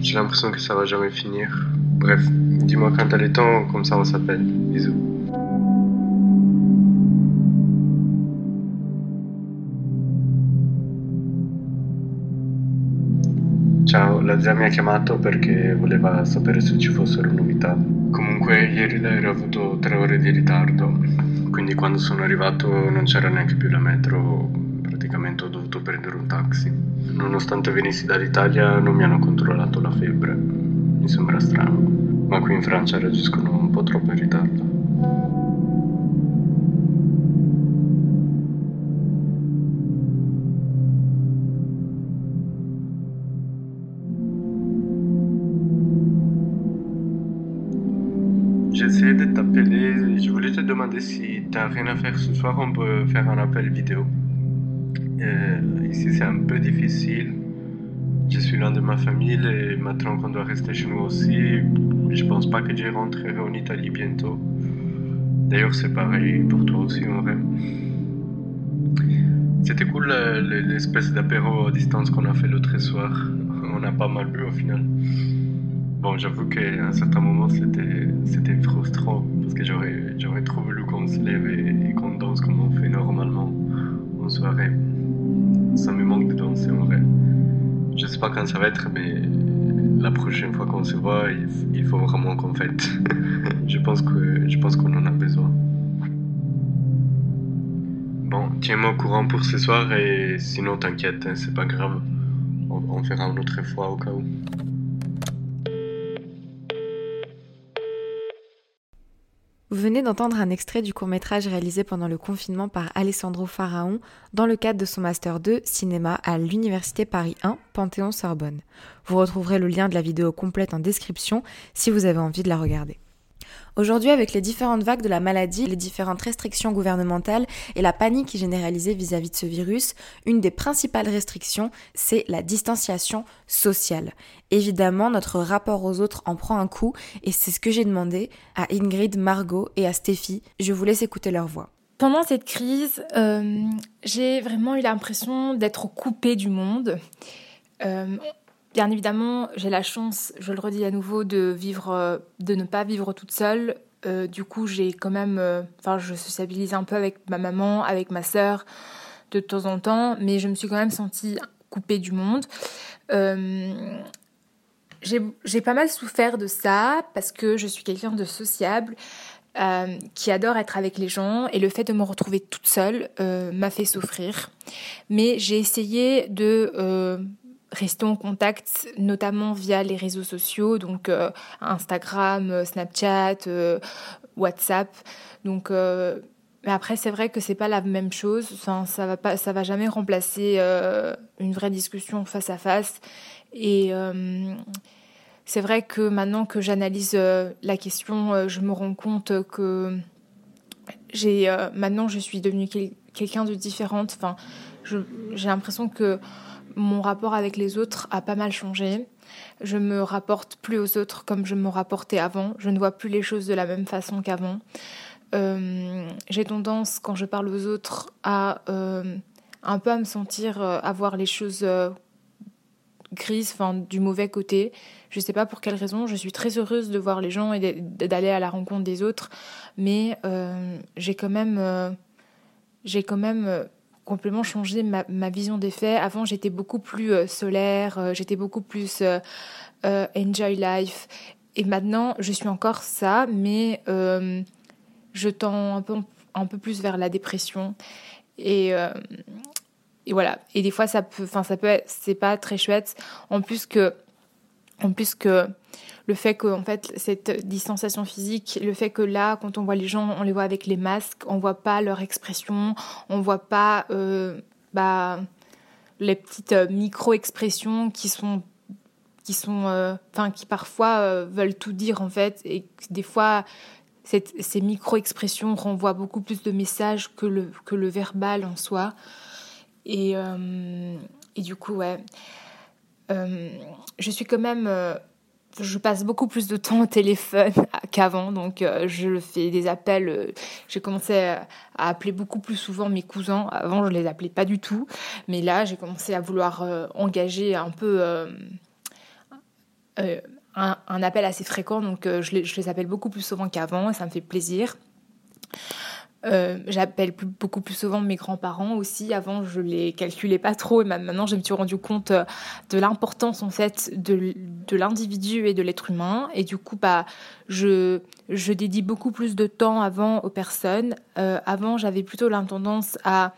J'ai l'impression que ça va jamais finir. Bref, dis-moi quand t'as le temps, comme ça on s'appelle. Bisous. Ciao, la zia mi ha chiamato perché voleva sapere se ci fossero novità. Comunque ieri lei ha avuto tre ore di ritardo, quindi quando sono arrivato non c'era neanche più la metro, praticamente ho dovuto prendere un taxi. Nonostante venissi dall'Italia non mi hanno controllato la febbre. Mi sembra strano, ma qui in Francia reagiscono un po' troppo in ritardo. Essayé de t'appeler, je voulais te demander si t'as rien à faire ce soir, on peut faire un appel vidéo. Euh, ici, c'est un peu difficile. Je suis loin de ma famille et maintenant qu'on doit rester chez nous aussi, je pense pas que je rentrerai en Italie bientôt. D'ailleurs, c'est pareil pour toi aussi en vrai. C'était cool l'espèce d'apéro à distance qu'on a fait l'autre soir. On a pas mal bu au final. Bon, j'avoue qu'à un certain moment, c'était frustrant parce que j'aurais trop voulu qu'on se lève et qu'on danse comme on fait normalement en soirée ça me manque de danser en vrai. Je sais pas quand ça va être, mais la prochaine fois qu'on se voit, il, faut vraiment qu'on fête. je pense que je pense qu'on en a besoin. Bon, tiens-moi au courant pour ce soir et sinon t'inquiète, hein, c'est pas grave. on, on fera une autre fois au cas où. Vous venez d'entendre un extrait du court-métrage réalisé pendant le confinement par Alessandro Pharaon dans le cadre de son Master 2 cinéma à l'Université Paris 1, Panthéon-Sorbonne. Vous retrouverez le lien de la vidéo complète en description si vous avez envie de la regarder. Aujourd'hui, avec les différentes vagues de la maladie, les différentes restrictions gouvernementales et la panique généralisée vis-à-vis de ce virus, une des principales restrictions, c'est la distanciation sociale. Évidemment, notre rapport aux autres en prend un coup et c'est ce que j'ai demandé à Ingrid, Margot et à Stéphie. Je vous laisse écouter leur voix. Pendant cette crise, euh, j'ai vraiment eu l'impression d'être coupée du monde. Euh, Bien évidemment, j'ai la chance, je le redis à nouveau, de vivre, euh, de ne pas vivre toute seule. Euh, du coup, j'ai quand même, euh, enfin, je sociabilise un peu avec ma maman, avec ma sœur, de temps en temps, mais je me suis quand même sentie coupée du monde. j'ai pas mal souffert de ça parce que je suis quelqu'un de sociable. qui adore être avec les gens et le fait de me retrouver toute seule m'a fait souffrir. Mais j'ai essayé de restons en contact, notamment via les réseaux sociaux, donc euh, Instagram, euh, Snapchat, euh, WhatsApp. Donc, mais après, c'est vrai que c'est pas la même chose. Ça va pas, ça va jamais remplacer une vraie discussion face à face. Et c'est vrai que maintenant que j'analyse la question, je me rends compte que j'ai maintenant je suis devenue quelqu'un de différente. Enfin, j'ai l'impression que mon rapport avec les autres a pas mal changé. Je me rapporte plus aux autres comme je me rapportais avant. Je ne vois plus les choses de la même façon qu'avant. Euh, j'ai tendance, quand je parle aux autres, à euh, un peu à me sentir euh, avoir les choses grises, enfin du mauvais côté. Je ne sais pas pour quelle raison. Je suis très heureuse de voir les gens et d'aller à la rencontre des autres, mais j'ai quand même, j'ai quand même complètement changé ma, vision des faits. Avant, j'étais beaucoup plus euh, solaire, euh, j'étais beaucoup plus euh, enjoy life. Et maintenant, je suis encore ça, mais je tends un peu, un peu plus vers la dépression. Et, et voilà. Et des fois, ça peut, enfin, ça peut, c'est pas très chouette. En plus que, en plus que le fait que en fait cette distanciation physique, le fait que là quand on voit les gens, on les voit avec les masques, on voit pas leur expression, on voit pas euh, bah, les petites euh, micro-expressions qui sont qui sont euh, enfin qui parfois veulent tout dire en fait et des fois ces micro-expressions renvoient beaucoup plus de messages que le, que le verbal en soi. Et, et du coup, ouais. je suis quand même je passe beaucoup plus de temps au téléphone qu'avant, donc euh, je fais des appels. Euh, j'ai commencé à, appeler beaucoup plus souvent mes cousins. Avant, je les appelais pas du tout, mais là, j'ai commencé à vouloir euh, engager un peu un, appel assez fréquent, donc je les, je, les, appelle beaucoup plus souvent qu'avant et ça me fait plaisir. Euh, j'appelle beaucoup plus souvent mes grands-parents aussi. Avant, je les calculais pas trop et maintenant, je me suis rendu compte euh, de l'importance en fait de, de l'individu et de l'être humain. Et du coup, bah, je, je dédie beaucoup plus de temps avant aux personnes. Euh, avant, j'avais plutôt l'intendance à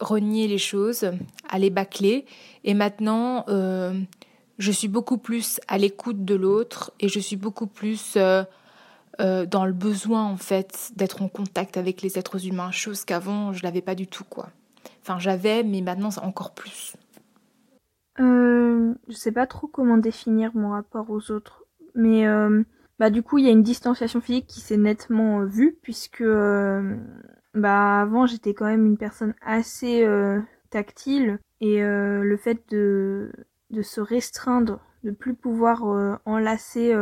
renier les choses, à les bâcler. Et maintenant, je suis beaucoup plus à l'écoute de l'autre et je suis beaucoup plus euh, dans le besoin en fait d'être en contact avec les êtres humains, chose qu'avant je l'avais pas du tout quoi. Enfin j'avais, mais maintenant encore plus. Euh, je sais pas trop comment définir mon rapport aux autres, mais euh, bah du coup il y a une distanciation physique qui s'est nettement vue puisque bah avant j'étais quand même une personne assez tactile et le fait de de se restreindre, de plus pouvoir enlacer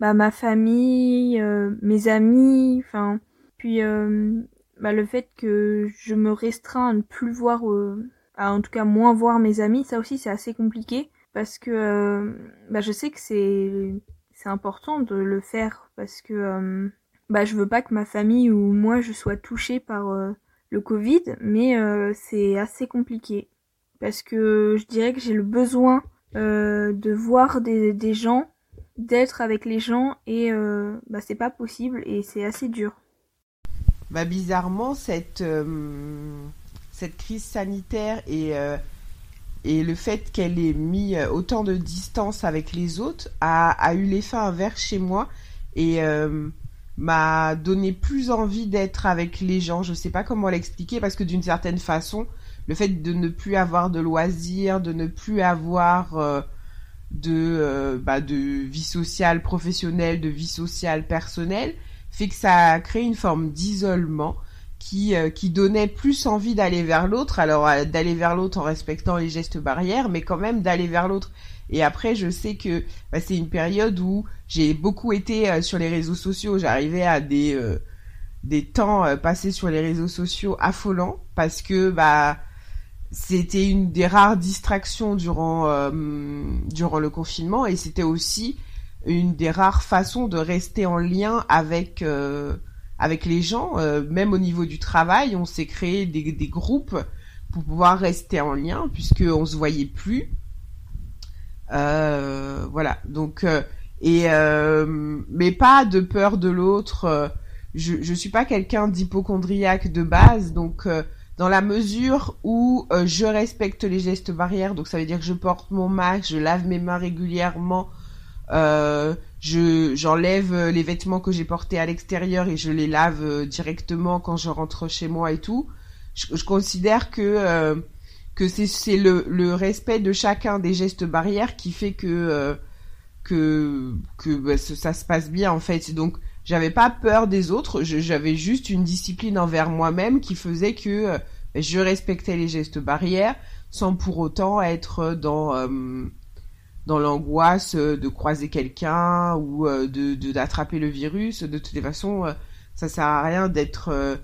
bah, ma famille, euh, mes amis, enfin, puis euh, bah, le fait que je me restreins à ne plus voir, euh, à en tout cas moins voir mes amis, ça aussi c'est assez compliqué parce que bah, je sais que c'est c'est important de le faire parce que bah je veux pas que ma famille ou moi je sois touchée par le Covid, mais c'est assez compliqué parce que je dirais que j'ai le besoin de voir des, des gens d'être avec les gens et euh, bah, c'est pas possible et c'est assez dur. Bah bizarrement cette euh, cette crise sanitaire et euh, et le fait qu'elle ait mis euh, autant de distance avec les autres a, a eu l'effet inverse chez moi et m'a donné plus envie d'être avec les gens. Je sais pas comment l'expliquer parce que d'une certaine façon, le fait de ne plus avoir de loisirs, de ne plus avoir de, euh, bah, de vie sociale professionnelle, de vie sociale personnelle, fait que ça a créé une forme d'isolement qui, euh, qui donnait plus envie d'aller vers l'autre, alors euh, d'aller vers l'autre en respectant les gestes barrières, mais quand même d'aller vers l'autre. Et après, je sais que bah, c'est une période où j'ai beaucoup été euh, sur les réseaux sociaux. J'arrivais à des, des temps passés sur les réseaux sociaux affolants parce que bah c'était une des rares distractions durant euh, durant le confinement et c'était aussi une des rares façons de rester en lien avec euh, avec les gens, euh, même au niveau du travail, on s'est créé des, des groupes pour pouvoir rester en lien puisque on se voyait plus. Voilà. Donc et mais pas de peur de l'autre. je je suis pas quelqu'un d'hypochondriaque de base, donc dans la mesure où euh, je respecte les gestes barrières, donc ça veut dire que je porte mon masque, je lave mes mains régulièrement, euh, je j'enlève euh, les vêtements que j'ai portés à l'extérieur et je les lave directement quand je rentre chez moi et tout. Je, considère que que c'est le le respect de chacun des gestes barrières qui fait que que que bah, ça, ça se passe bien en fait. Donc j'avais pas peur des autres, j'avais juste une discipline envers moi-même qui faisait que euh, je respectais les gestes barrières sans pour autant être dans euh, dans l'angoisse de croiser quelqu'un ou euh, de d'attraper le virus. De toutes les façons, euh, ça sert à rien d'être euh,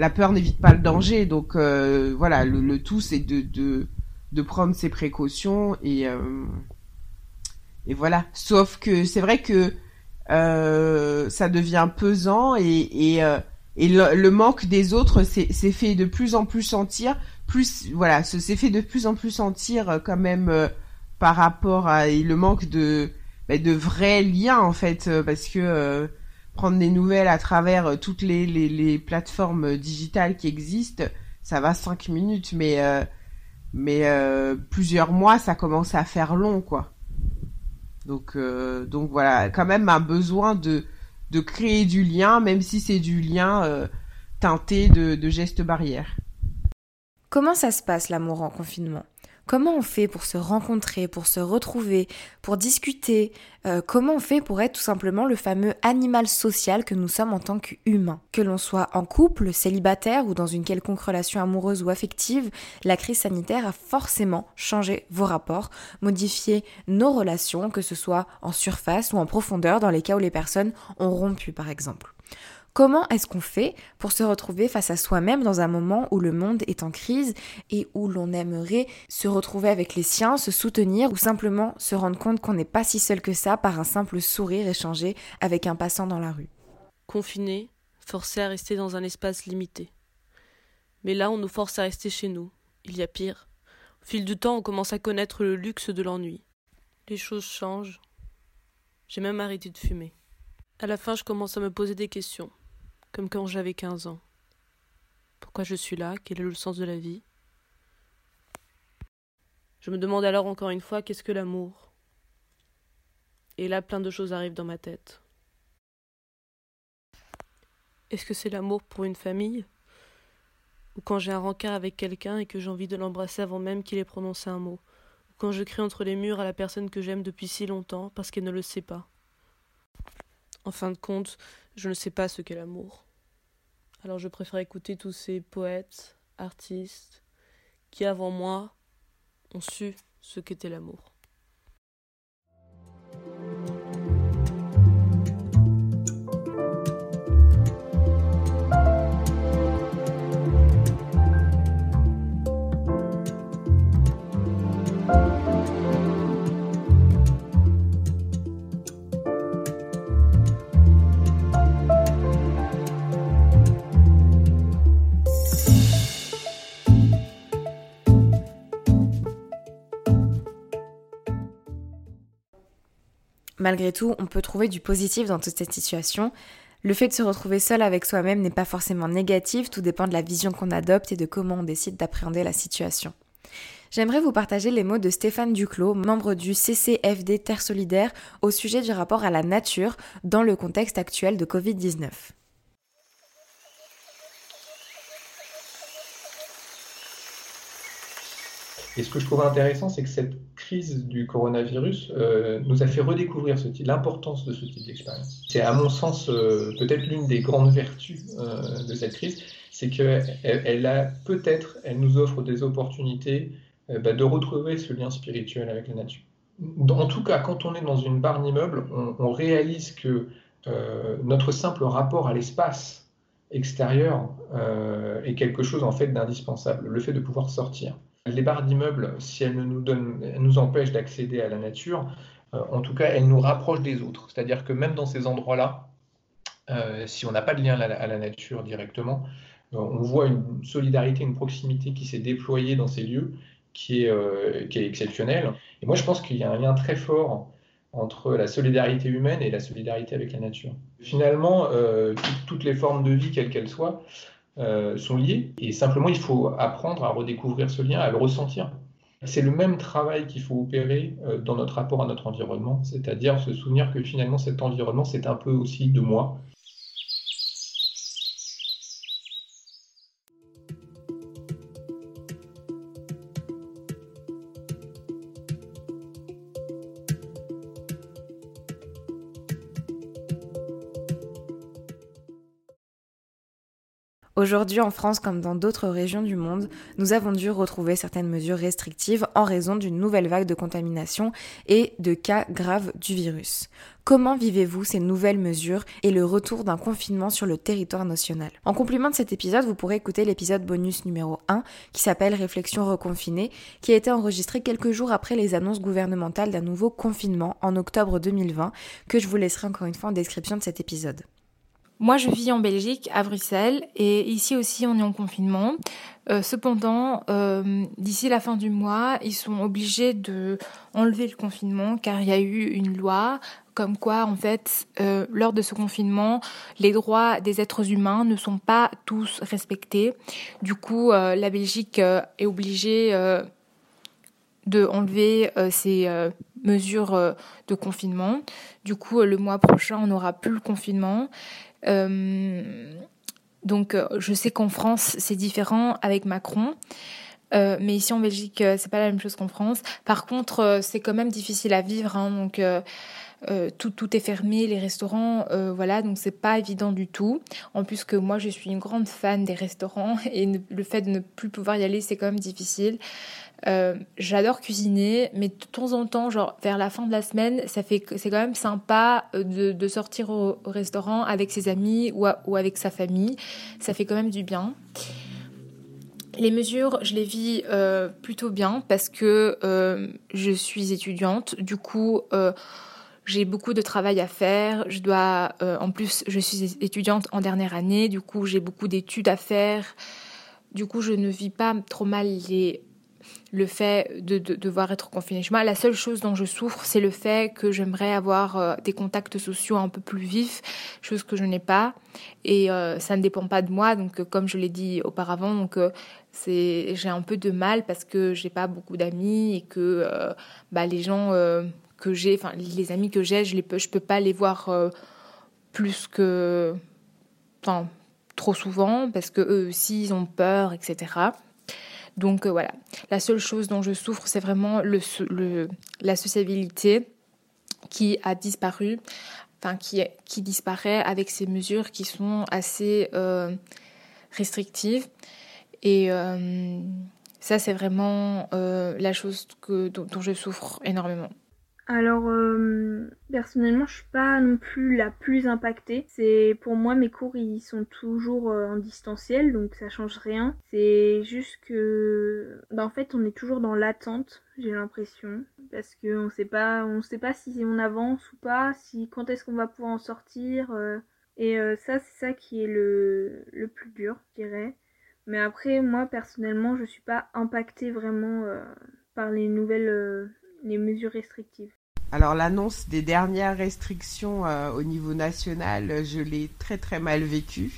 la peur n'évite pas le danger. Donc euh, voilà, le, le tout c'est de, de de prendre ses précautions et et voilà. Sauf que c'est vrai que ça devient pesant et et, euh, et le, le manque des autres c'est fait de plus en plus sentir. Plus voilà, c'est fait de plus en plus sentir euh, quand même euh, par rapport à et le manque de bah, de vrais liens en fait euh, parce que euh, prendre des nouvelles à travers euh, toutes les, les, les plateformes euh, digitales qui existent, ça va cinq minutes, mais euh, mais euh, plusieurs mois, ça commence à faire long, quoi. Donc euh, donc voilà, quand même un besoin de de créer du lien, même si c'est du lien euh, teinté de, de gestes barrières. Comment ça se passe l'amour en confinement? Comment on fait pour se rencontrer, pour se retrouver, pour discuter Euh, Comment on fait pour être tout simplement le fameux animal social que nous sommes en tant qu'humains? Que l'on soit en couple, célibataire ou dans une quelconque relation amoureuse ou affective, la crise sanitaire a forcément changé vos rapports, modifié nos relations, que ce soit en surface ou en profondeur dans les cas où les personnes ont rompu par exemple. Comment est-ce qu'on fait pour se retrouver face à soi-même dans un moment où le monde est en crise et où l'on aimerait se retrouver avec les siens, se soutenir ou simplement se rendre compte qu'on n'est pas si seul que ça par un simple sourire échangé avec un passant dans la rue? Confinés, forcés à rester dans un espace limité. Mais là, on nous force à rester chez nous. Il y a pire. Au fil du temps, on commence à connaître le luxe de l'ennui. Les choses changent. J'ai même arrêté de fumer. À la fin, je commence à me poser des questions, comme quand j'avais 15 ans. Pourquoi je suis là? Quel est le sens de la vie? Je me demande alors encore une fois qu'est-ce que l'amour? Et là, plein de choses arrivent dans ma tête. Est-ce que c'est l'amour pour une famille? Ou quand j'ai un rencard avec quelqu'un et que j'ai envie de l'embrasser avant même qu'il ait prononcé un mot? Ou quand je crie entre les murs à la personne que j'aime depuis si longtemps parce qu'elle ne le sait pas? En fin de compte, je ne sais pas ce qu'est l'amour. Alors je préfère écouter tous ces poètes, artistes, qui avant moi ont su ce qu'était l'amour. Malgré tout, on peut trouver du positif dans toute cette situation. Le fait de se retrouver seul avec soi-même n'est pas forcément négatif, tout dépend de la vision qu'on adopte et de comment on décide d'appréhender la situation. J'aimerais vous partager les mots de Stéphane Duclos, membre du CCFD Terre Solidaire, au sujet du rapport à la nature dans le contexte actuel de Covid-19. Et ce que je trouve intéressant, c'est que cette crise du coronavirus euh, nous a fait redécouvrir l'importance de ce type d'expérience. C'est à mon sens euh, peut-être l'une des grandes vertus euh, de cette crise, c'est qu'elle elle a peut-être, elle nous offre des opportunités bah, de retrouver ce lien spirituel avec la nature. En tout cas, quand on est dans une barre d'immeuble, on, on, réalise que notre simple rapport à l'espace extérieur est quelque chose en fait d'indispensable. Le fait de pouvoir sortir. Les barres d'immeubles, si elles nous, donnent, nous empêchent d'accéder à la nature, euh, en tout cas, elles nous rapprochent des autres. C'est-à-dire que même dans ces endroits-là, euh, si on n'a pas de lien à la, nature directement, euh, on voit une solidarité, une proximité qui s'est déployée dans ces lieux qui est, qui est exceptionnelle. Et moi, je pense qu'il y a un lien très fort entre la solidarité humaine et la solidarité avec la nature. Finalement, toutes les formes de vie, quelles qu'elles soient, euh, sont liés. Et simplement, il faut apprendre à redécouvrir ce lien, à le ressentir. C'est le même travail qu'il faut opérer euh, dans notre rapport à notre environnement, c'est-à-dire se souvenir que finalement cet environnement, c'est un peu aussi de moi, Aujourd'hui, en France comme dans d'autres régions du monde, nous avons dû retrouver certaines mesures restrictives en raison d'une nouvelle vague de contamination et de cas graves du virus. Comment vivez-vous ces nouvelles mesures et le retour d'un confinement sur le territoire national? En complément de cet épisode, vous pourrez écouter l'épisode bonus numéro 1 qui s'appelle Réflexion reconfinée, qui a été enregistré quelques jours après les annonces gouvernementales d'un nouveau confinement en octobre 2020, que je vous laisserai encore une fois en description de cet épisode. Moi, je vis en Belgique, à Bruxelles, et ici aussi, on est en confinement. Euh, cependant, euh, d'ici la fin du mois, ils sont obligés de enlever le confinement, car il y a eu une loi comme quoi, en fait, euh, lors de ce confinement, les droits des êtres humains ne sont pas tous respectés. Du coup, la Belgique est obligée de enlever ces mesures de confinement. Du coup, le mois prochain, on n'aura plus le confinement. Euh, donc, euh, je sais qu'en France, c'est différent avec Macron. Euh, mais ici en Belgique, c'est pas la même chose qu'en France. Par contre, c'est quand même difficile à vivre. Hein, donc, tout, tout est fermé, les restaurants, voilà, donc c'est pas évident du tout. En plus que moi, je suis une grande fan des restaurants et le fait de ne plus pouvoir y aller, c'est quand même difficile. Euh, j'adore cuisiner, mais de temps en temps, genre vers la fin de la semaine, ça fait c'est quand même sympa euh, de, sortir au, restaurant avec ses amis ou, avec sa famille. Ça fait quand même du bien. Les mesures, je les vis euh, plutôt bien parce que je suis étudiante. Du coup, j'ai beaucoup de travail à faire. Je dois, en plus, je suis étudiante en dernière année. Du coup, j'ai beaucoup d'études à faire. Du coup, je ne vis pas trop mal les le fait de, devoir être confiné chez moi. La seule chose dont je souffre, c'est le fait que j'aimerais avoir euh, des contacts sociaux un peu plus vifs, chose que je n'ai pas. Et euh, ça ne dépend pas de moi. Donc, euh, comme je l'ai dit auparavant, donc j'ai un peu de mal parce que j'ai pas beaucoup d'amis et que bah, les gens que j'ai, enfin les amis que j'ai, je ne peux, peux pas les voir plus que, enfin trop souvent parce que eux aussi ils ont peur, etc. Donc euh, voilà, la seule chose dont je souffre, c'est vraiment la sociabilité qui a disparu, enfin qui, qui disparaît avec ces mesures qui sont assez euh, restrictives. Et euh, ça, c'est vraiment la chose que, dont je souffre énormément. Alors euh, personnellement, je suis pas non plus la plus impactée. C'est pour moi mes cours ils sont toujours euh, en distanciel donc ça change rien. C'est juste que bah, en fait, on est toujours dans l'attente, j'ai l'impression parce que on sait pas on sait pas si on avance ou pas, si quand est-ce qu'on va pouvoir en sortir euh. et ça c'est ça qui est le le plus dur, je dirais. Mais après moi personnellement, je suis pas impactée vraiment par les nouvelles les mesures restrictives. Alors l'annonce des dernières restrictions euh, au niveau national, je l'ai très très mal vécu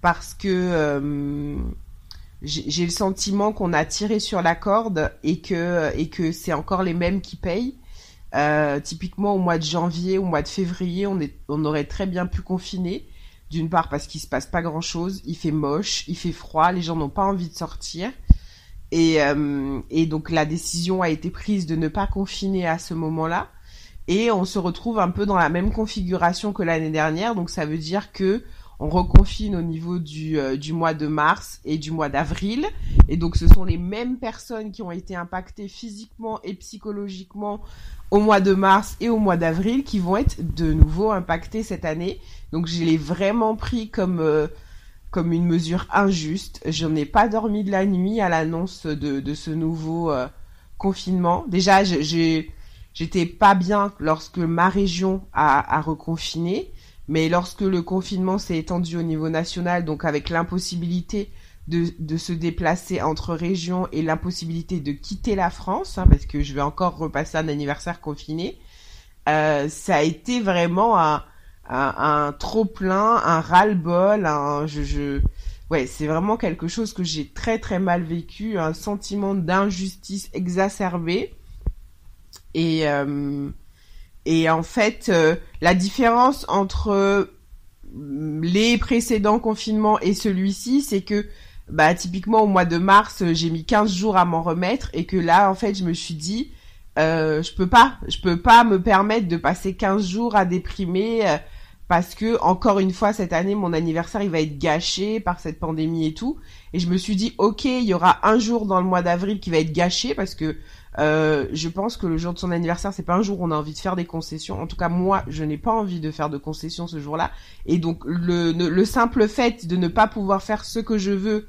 parce que euh, j'ai le sentiment qu'on a tiré sur la corde et que et que c'est encore les mêmes qui payent. Euh, typiquement au mois de janvier, au mois de février, on, aurait très bien pu confiner. D'une part parce qu'il se passe pas grand chose, il fait moche, il fait froid, les gens n'ont pas envie de sortir. Euh, et donc la décision a été prise de ne pas confiner à ce moment-là. Et on se retrouve un peu dans la même configuration que l'année dernière. Donc ça veut dire que on reconfine au niveau du, euh, du mois de mars et du mois d'avril. Et donc ce sont les mêmes personnes qui ont été impactées physiquement et psychologiquement au mois de mars et au mois d'avril qui vont être de nouveau impactées cette année. Donc je l'ai vraiment pris comme, euh, comme une mesure injuste. Je n'ai pas dormi de la nuit à l'annonce de, de ce nouveau euh, confinement. Déjà, j'ai j'étais pas bien lorsque ma région a, a reconfiné. Mais lorsque le confinement s'est étendu au niveau national, donc avec l'impossibilité de, de, se déplacer entre régions et l'impossibilité de quitter la France, hein, parce que je vais encore repasser un anniversaire confiné, euh, ça a été vraiment un, un, un trop plein, un ras-le-bol, un, je, je, ouais, c'est vraiment quelque chose que j'ai très très mal vécu, un sentiment d'injustice exacerbé et euh, et en fait, euh, la différence entre euh, les précédents confinements et celui-ci, c'est que bah typiquement au mois de mars, j'ai mis 15 jours à m'en remettre et que là en fait, je me suis dit euh, je peux pas, je peux pas me permettre de passer 15 jours à déprimer parce que encore une fois cette année mon anniversaire il va être gâché par cette pandémie et tout. Et je me suis dit OK, il y aura un jour dans le mois d'avril qui va être gâché parce que euh, je pense que le jour de son anniversaire, c'est pas un jour où on a envie de faire des concessions. En tout cas, moi, je n'ai pas envie de faire de concessions ce jour-là. Et donc, le, le simple fait de ne pas pouvoir faire ce que je veux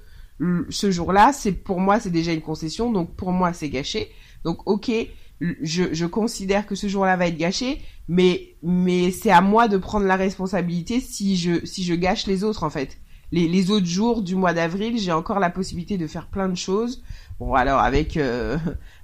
ce jour-là, c'est pour moi, c'est déjà une concession. Donc, pour moi, c'est gâché. Donc, ok, je, je considère que ce jour-là va être gâché, mais mais c'est à moi de prendre la responsabilité si je si je gâche les autres en fait. Les, les autres jours du mois d'avril, j'ai encore la possibilité de faire plein de choses. Bon, alors avec euh,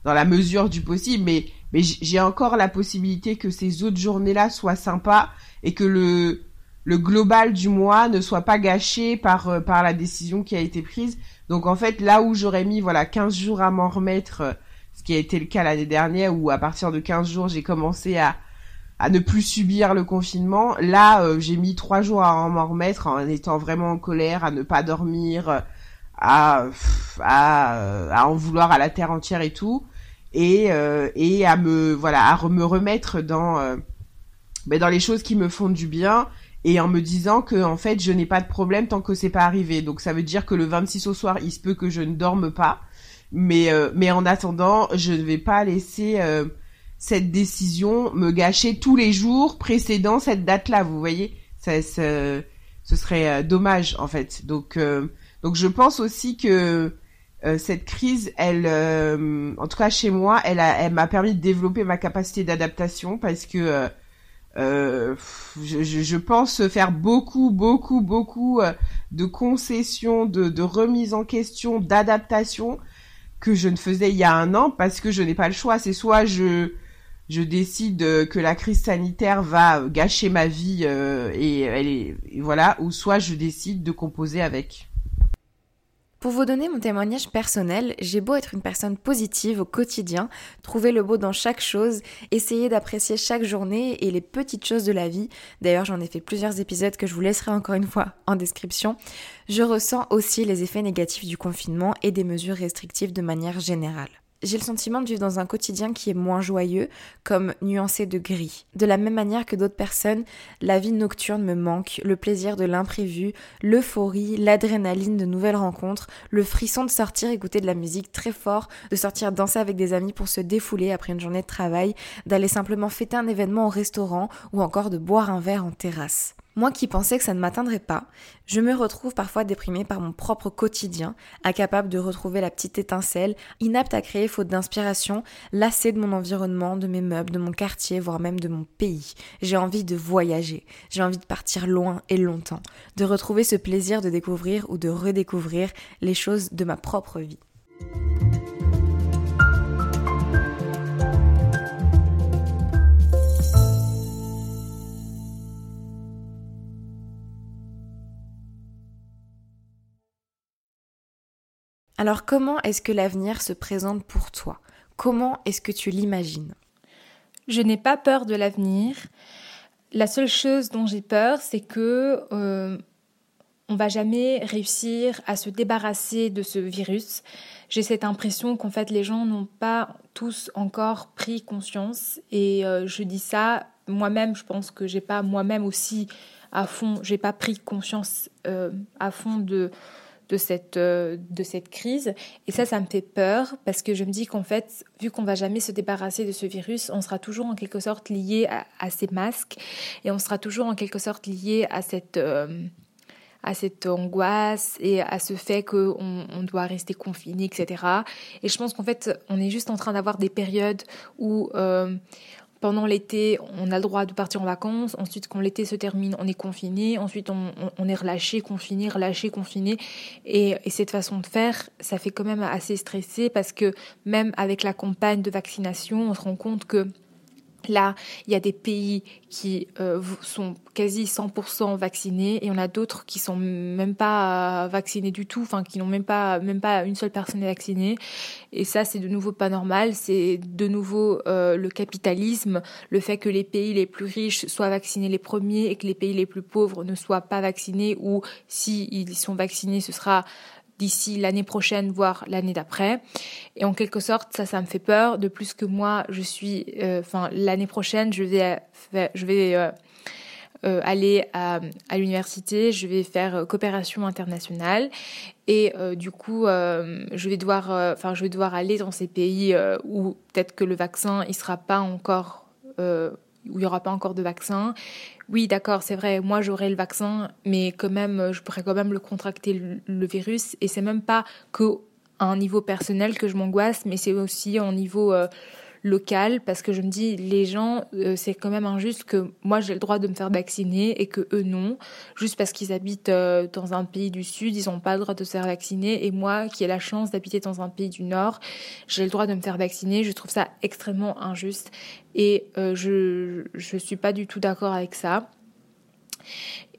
dans la mesure du possible, mais mais j'ai encore la possibilité que ces autres journées-là soient sympas et que le le global du mois ne soit pas gâché par euh, par la décision qui a été prise. Donc en fait, là où j'aurais mis voilà 15 jours à m'en remettre, euh, ce qui a été le cas l'année dernière où à partir de 15 jours, j'ai commencé à à ne plus subir le confinement. Là, j'ai mis trois jours à m'en remettre en étant vraiment en colère, à ne pas dormir, à, à, à en vouloir à la terre entière et tout et euh, et à me voilà à me remettre dans euh, ben, dans les choses qui me font du bien et en me disant que en fait je n'ai pas de problème tant que c'est pas arrivé. Donc ça veut dire que le 26 au soir il se peut que je ne dorme pas. Mais euh, mais en attendant je ne vais pas laisser euh, cette décision me gâcher tous les jours précédant cette date là vous voyez. Ça, ça ce serait euh, dommage en fait. Donc donc je pense aussi que euh, cette crise, elle, euh, en tout cas chez moi, elle, elle m'a permis de développer ma capacité d'adaptation parce que euh, je, je, pense faire beaucoup, beaucoup, beaucoup de concessions, de, de remise en question, d'adaptation que je ne faisais il y a un an parce que je n'ai pas le choix. C'est soit je je décide que la crise sanitaire va gâcher ma vie et, est, et voilà, ou soit je décide de composer avec. Pour vous donner mon témoignage personnel, j'ai beau être une personne positive au quotidien, trouver le beau dans chaque chose, essayer d'apprécier chaque journée et les petites choses de la vie. D'ailleurs, j'en ai fait plusieurs épisodes que je vous laisserai encore une fois en description. Je ressens aussi les effets négatifs du confinement et des mesures restrictives de manière générale j'ai le sentiment de vivre dans un quotidien qui est moins joyeux, comme nuancé de gris. De la même manière que d'autres personnes, la vie nocturne me manque, le plaisir de l'imprévu, l'euphorie, l'adrénaline de nouvelles rencontres, le frisson de sortir écouter de la musique très fort, de sortir danser avec des amis pour se défouler après une journée de travail, d'aller simplement fêter un événement au restaurant ou encore de boire un verre en terrasse. Moi qui pensais que ça ne m'atteindrait pas, je me retrouve parfois déprimée par mon propre quotidien, incapable de retrouver la petite étincelle, inapte à créer faute d'inspiration, lassée de mon environnement, de mes meubles, de mon quartier, voire même de mon pays. J'ai envie de voyager, j'ai envie de partir loin et longtemps, de retrouver ce plaisir de découvrir ou de redécouvrir les choses de ma propre vie. Alors comment est-ce que l'avenir se présente pour toi? Comment est-ce que tu l'imagines? Je n'ai pas peur de l'avenir. La seule chose dont j'ai peur, c'est que euh, on va jamais réussir à se débarrasser de ce virus. J'ai cette impression qu'en fait les gens n'ont pas tous encore pris conscience et euh, je dis ça moi-même, je pense que j'ai pas moi-même aussi à fond, j'ai pas pris conscience euh, à fond de de cette, euh, de cette crise. Et ça, ça me fait peur parce que je me dis qu'en fait, vu qu'on va jamais se débarrasser de ce virus, on sera toujours en quelque sorte lié à, ces masques et on sera toujours en quelque sorte lié à cette, euh, à cette angoisse et à ce fait qu'on on doit rester confiné, etc. Et je pense qu'en fait, on est juste en train d'avoir des périodes où euh, pendant l'été, on a le droit de partir en vacances. Ensuite, quand l'été se termine, on est confiné. Ensuite, on, est relâché, confiné, relâché, confiné. Et, et, cette façon de faire, ça fait quand même assez stressé parce que même avec la campagne de vaccination, on se rend compte que Là, il y a des pays qui euh, sont quasi 100% vaccinés et on a d'autres qui sont même pas vaccinés du tout, enfin qui n'ont même pas même pas une seule personne vaccinée. Et ça, c'est de nouveau pas normal. C'est de nouveau euh, le capitalisme, le fait que les pays les plus riches soient vaccinés les premiers et que les pays les plus pauvres ne soient pas vaccinés ou si ils sont vaccinés, ce sera d'ici l'année prochaine, voire l'année d'après. Et en quelque sorte, ça, ça me fait peur. De plus que moi, je suis, euh, enfin, l'année prochaine, je vais, je vais euh, euh, aller à, à l'université, je vais faire coopération internationale et du coup, je vais devoir, enfin, je vais devoir aller dans ces pays où peut-être que le vaccin, il sera pas encore où il n'y aura pas encore de vaccin. Oui, d'accord, c'est vrai, moi j'aurai le vaccin, mais quand même, je pourrais quand même le contracter le, virus. Et c'est même pas que un niveau personnel que je m'angoisse, mais c'est aussi au niveau euh, local parce que je me dis les gens euh, c'est quand même injuste que moi j'ai le droit de me faire vacciner et que eux non. Juste parce qu'ils habitent euh, dans un pays du sud ils n'ont pas le droit de se faire vacciner. Et moi qui ai la chance d'habiter dans un pays du nord j'ai le droit de me faire vacciner. Je trouve ça extrêmement injuste. Et euh, je je suis pas du tout d'accord avec ça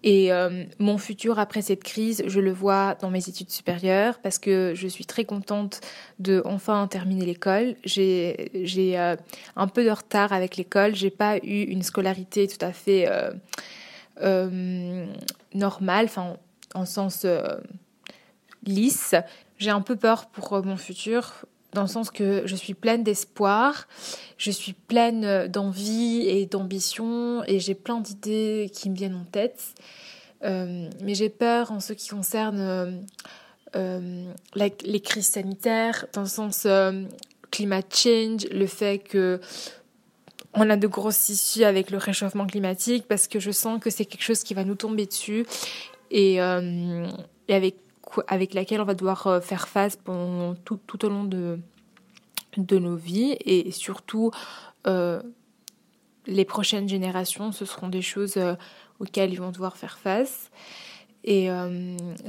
et euh, mon futur après cette crise, je le vois dans mes études supérieures parce que je suis très contente de enfin terminer l'école. J'ai j'ai euh, un peu de retard avec l'école. J'ai pas eu une scolarité tout à fait euh, normale, enfin en sens lisse. J'ai un peu peur pour mon futur dans le sens que je suis pleine d'espoir, je suis pleine d'envie et d'ambition et j'ai plein d'idées qui me viennent en tête. Euh, mais j'ai peur en ce qui concerne euh, euh, les crises sanitaires, dans le sens climate change, le fait que on a de grosses issues avec le réchauffement climatique parce que je sens que c'est quelque chose qui va nous tomber dessus et avec avec laquelle on va devoir euh, faire face pendant tout, tout au long de, de nos vies et surtout euh, les prochaines générations, ce seront des choses euh, auxquelles ils vont devoir faire face. Et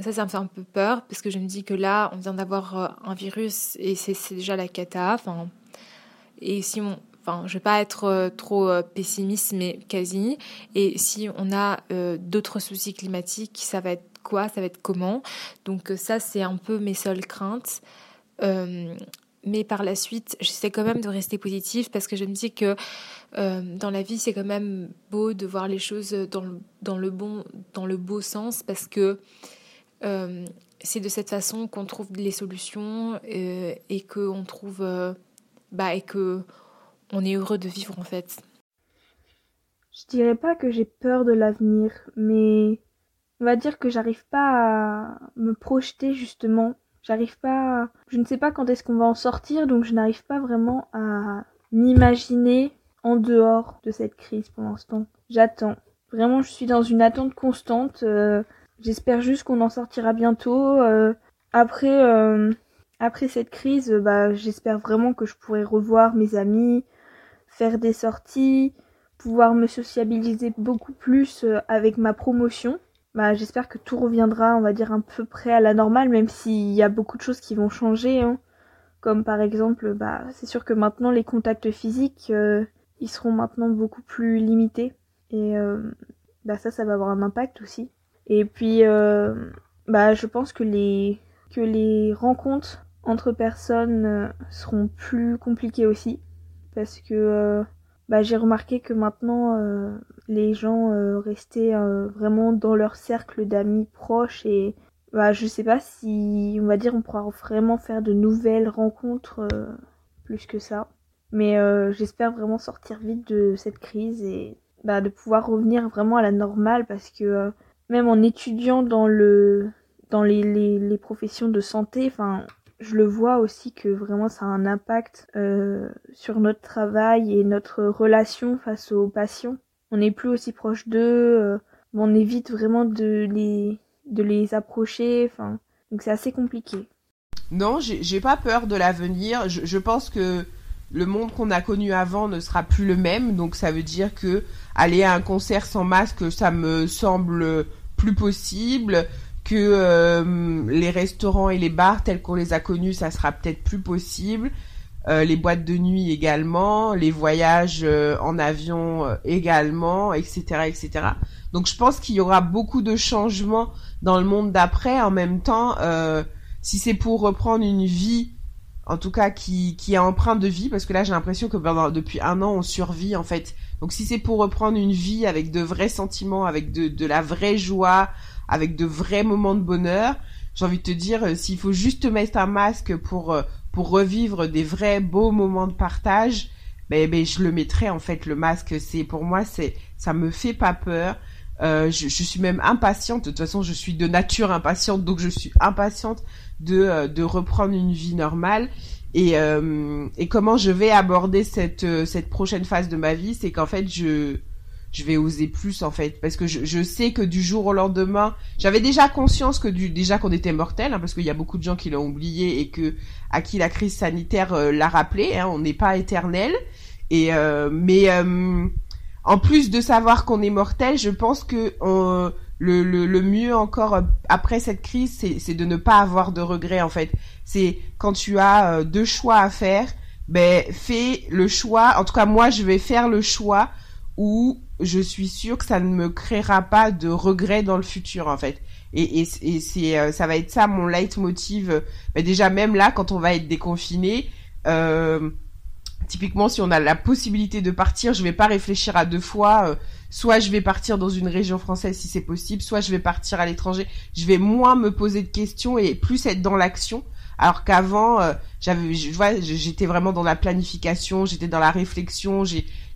ça, ça me fait un peu peur parce que je me dis que là, on vient d'avoir un virus et c'est déjà la cata. Enfin, et si on, enfin, je vais pas être trop pessimiste, mais quasi. Et si on a d'autres soucis climatiques, ça va être quoi, ça va être comment. Donc euh, ça, c'est un peu mes seules craintes. Euh, mais par la suite, j'essaie quand même de rester positive parce que je me dis que euh, dans la vie, c'est quand même beau de voir les choses dans le, dans le, bon, dans le beau sens parce que c'est de cette façon qu'on trouve les solutions et qu'on trouve bah, et que on est heureux de vivre en fait. Je dirais pas que j'ai peur de l'avenir, mais on va dire que j'arrive pas à me projeter justement. J'arrive pas, je ne sais pas quand est-ce qu'on va en sortir, donc je n'arrive pas vraiment à m'imaginer en dehors de cette crise pour l'instant. J'attends. Vraiment, je suis dans une attente constante. Euh, j'espère juste qu'on en sortira bientôt. Euh, après, euh, après cette crise, bah, j'espère vraiment que je pourrai revoir mes amis, faire des sorties, pouvoir me sociabiliser beaucoup plus avec ma promotion bah, j'espère que tout reviendra, on va dire, un peu près à la normale, même s'il y a beaucoup de choses qui vont changer. Hein. Comme par exemple, bah, c'est sûr que maintenant les contacts physiques, euh, ils seront maintenant beaucoup plus limités. Et euh, bah, ça, ça va avoir un impact aussi. Et puis, euh, bah, je pense que les, que les rencontres entre personnes seront plus compliquées aussi parce que bah, j'ai remarqué que maintenant les gens restaient vraiment dans leur cercle d'amis proches et bah, je sais pas si on va dire on pourra vraiment faire de nouvelles rencontres plus que ça. Mais euh, j'espère vraiment sortir vite de cette crise et bah, de pouvoir revenir vraiment à la normale parce que euh, même en étudiant dans le dans les, les, professions de santé, enfin je le vois aussi que vraiment ça a un impact euh, sur notre travail et notre relation face aux patients. On n'est plus aussi proche d'eux, on évite vraiment de les de les approcher, enfin donc c'est assez compliqué. Non, j'ai pas peur de l'avenir. Je, pense que le monde qu'on a connu avant ne sera plus le même. Donc ça veut dire que aller à un concert sans masque, ça me semble plus possible. Que euh, les restaurants et les bars tels qu'on les a connus, ça sera peut-être plus possible. Euh, les boîtes de nuit également, les voyages euh, en avion également, etc., etc. Donc je pense qu'il y aura beaucoup de changements dans le monde d'après. En même temps, si c'est pour reprendre une vie, en tout cas qui, qui est empreinte de vie, parce que là j'ai l'impression que depuis un an on survit en fait. Donc si c'est pour reprendre une vie avec de vrais sentiments, avec de, de la vraie joie, avec de vrais moments de bonheur, j'ai envie de te dire, euh, s'il faut juste mettre un masque pour, euh, pour revivre des vrais beaux moments de partage, ben, ben je le mettrai en fait le masque. C'est pour moi c'est ça me fait pas peur. Euh, je, je, suis même impatiente. De toute façon, je suis de nature impatiente, donc je suis impatiente de, euh, de reprendre une vie normale. Et, euh, et comment je vais aborder cette, cette prochaine phase de ma vie, c'est qu'en fait, je, je vais oser plus en fait parce que je, je sais que du jour au lendemain j'avais déjà conscience que du déjà qu'on était mortel hein, parce qu'il y a beaucoup de gens qui l'ont oublié et que à qui la crise sanitaire l'a rappelé hein, on n'est pas éternel et mais en plus de savoir qu'on est mortel je pense que le, le, le, mieux encore euh, après cette crise, c'est de ne pas avoir de regrets en fait. C'est quand tu as euh, deux choix à faire, ben fais le choix. En tout cas, moi, je vais faire le choix où je suis sûre que ça ne me créera pas de regrets dans le futur en fait. Et, et, et c'est euh, ça va être ça mon leitmotiv. Ben déjà même là, quand on va être déconfiné. Euh, typiquement si on a la possibilité de partir, je vais pas réfléchir à deux fois soit je vais partir dans une région française si c'est possible, soit je vais partir à l'étranger. Je vais moins me poser de questions et plus être dans l'action. Alors qu'avant, euh, j'avais, j'étais vraiment dans la planification, j'étais dans la réflexion,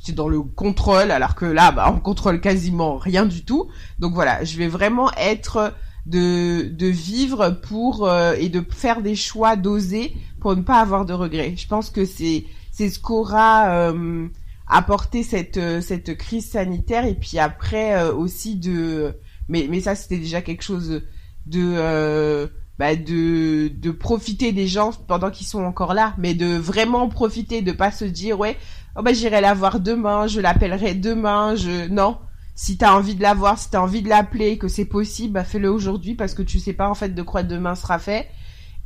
j'étais dans le contrôle, alors que là, bah, on contrôle quasiment rien du tout. Donc voilà, je vais vraiment être de, de vivre pour euh, et de faire des choix, d'oser pour ne pas avoir de regrets. Je pense que c'est c'est ce qu'aura euh, apporter cette euh, cette crise sanitaire et puis après aussi de mais mais ça c'était déjà quelque chose de bah de de profiter des gens pendant qu'ils sont encore là mais de vraiment profiter de pas se dire ouais oh bah j'irai la voir demain je l'appellerai demain je non. Si t'as envie de la voir si t'as envie de l'appeler que c'est possible bah fais-le aujourd'hui parce que tu sais pas en fait de quoi demain sera fait.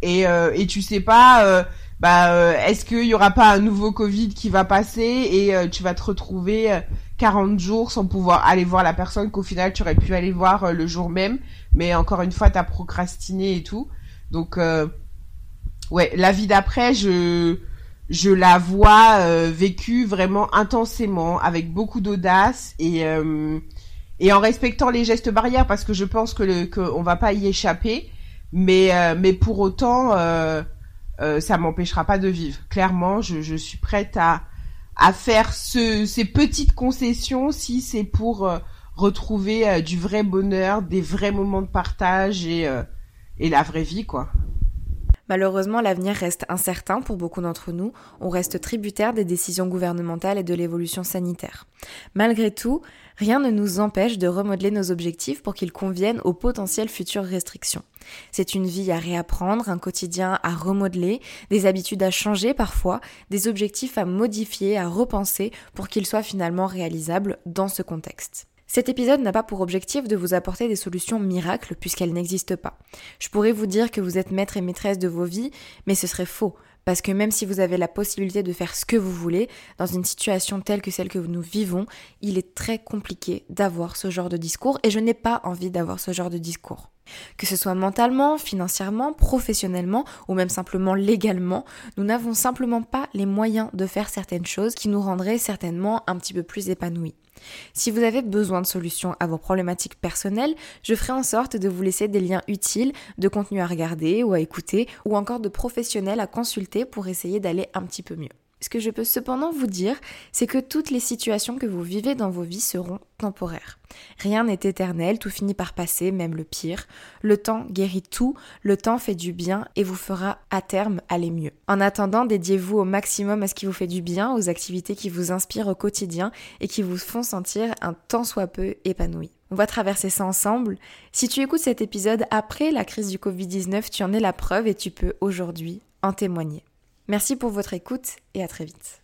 Et et tu sais pas bah euh, est-ce qu'il y aura pas un nouveau Covid qui va passer et euh, tu vas te retrouver 40 euh, jours sans pouvoir aller voir la personne qu'au final tu aurais pu aller voir le jour même, mais encore une fois t'as procrastiné et tout. Donc ouais, la vie d'après, je je la vois vécue vraiment intensément, avec beaucoup d'audace et et en respectant les gestes barrières parce que je pense que qu'on va pas y échapper, mais mais pour autant euh, ça m'empêchera pas de vivre. Clairement, je, suis prête à, à faire ce, ces petites concessions si c'est pour euh, retrouver euh, du vrai bonheur, des vrais moments de partage et, et la vraie vie, quoi. Malheureusement, l'avenir reste incertain pour beaucoup d'entre nous. On reste tributaire des décisions gouvernementales et de l'évolution sanitaire. Malgré tout, rien ne nous empêche de remodeler nos objectifs pour qu'ils conviennent aux potentielles futures restrictions. C'est une vie à réapprendre, un quotidien à remodeler, des habitudes à changer parfois, des objectifs à modifier, à repenser pour qu'ils soient finalement réalisables dans ce contexte. Cet épisode n'a pas pour objectif de vous apporter des solutions miracles puisqu'elles n'existent pas. Je pourrais vous dire que vous êtes maître et maîtresse de vos vies, mais ce serait faux. Parce que même si vous avez la possibilité de faire ce que vous voulez, dans une situation telle que celle que nous vivons, il est très compliqué d'avoir ce genre de discours et je n'ai pas envie d'avoir ce genre de discours. Que ce soit mentalement, financièrement, professionnellement ou même simplement légalement, nous n'avons simplement pas les moyens de faire certaines choses qui nous rendraient certainement un petit peu plus épanouis. Si vous avez besoin de solutions à vos problématiques personnelles, je ferai en sorte de vous laisser des liens utiles, de contenu à regarder ou à écouter, ou encore de professionnels à consulter pour essayer d'aller un petit peu mieux. Ce que je peux cependant vous dire, c'est que toutes les situations que vous vivez dans vos vies seront temporaires. Rien n'est éternel, tout finit par passer, même le pire. Le temps guérit tout, le temps fait du bien et vous fera à terme aller mieux. En attendant, dédiez-vous au maximum à ce qui vous fait du bien, aux activités qui vous inspirent au quotidien et qui vous font sentir un tant soit peu épanoui. On va traverser ça ensemble. Si tu écoutes cet épisode après la crise du Covid-19, tu en es la preuve et tu peux aujourd'hui en témoigner. Merci pour votre écoute et à très vite.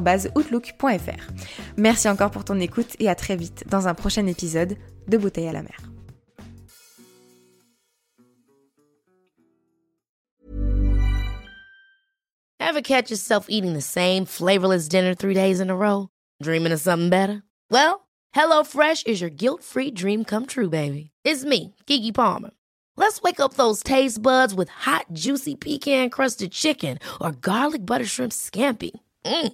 outlook.fr. Merci encore pour ton écoute et à très vite dans un prochain épisode de Bouteille à la mer. Ever catch yourself eating the same flavorless dinner three days in a row? Dreaming of something better? Well, HelloFresh is your guilt-free dream come true, baby. It's me, Kiki Palmer. Let's wake up those taste buds with hot, juicy pecan-crusted chicken or garlic butter shrimp scampi. Mm.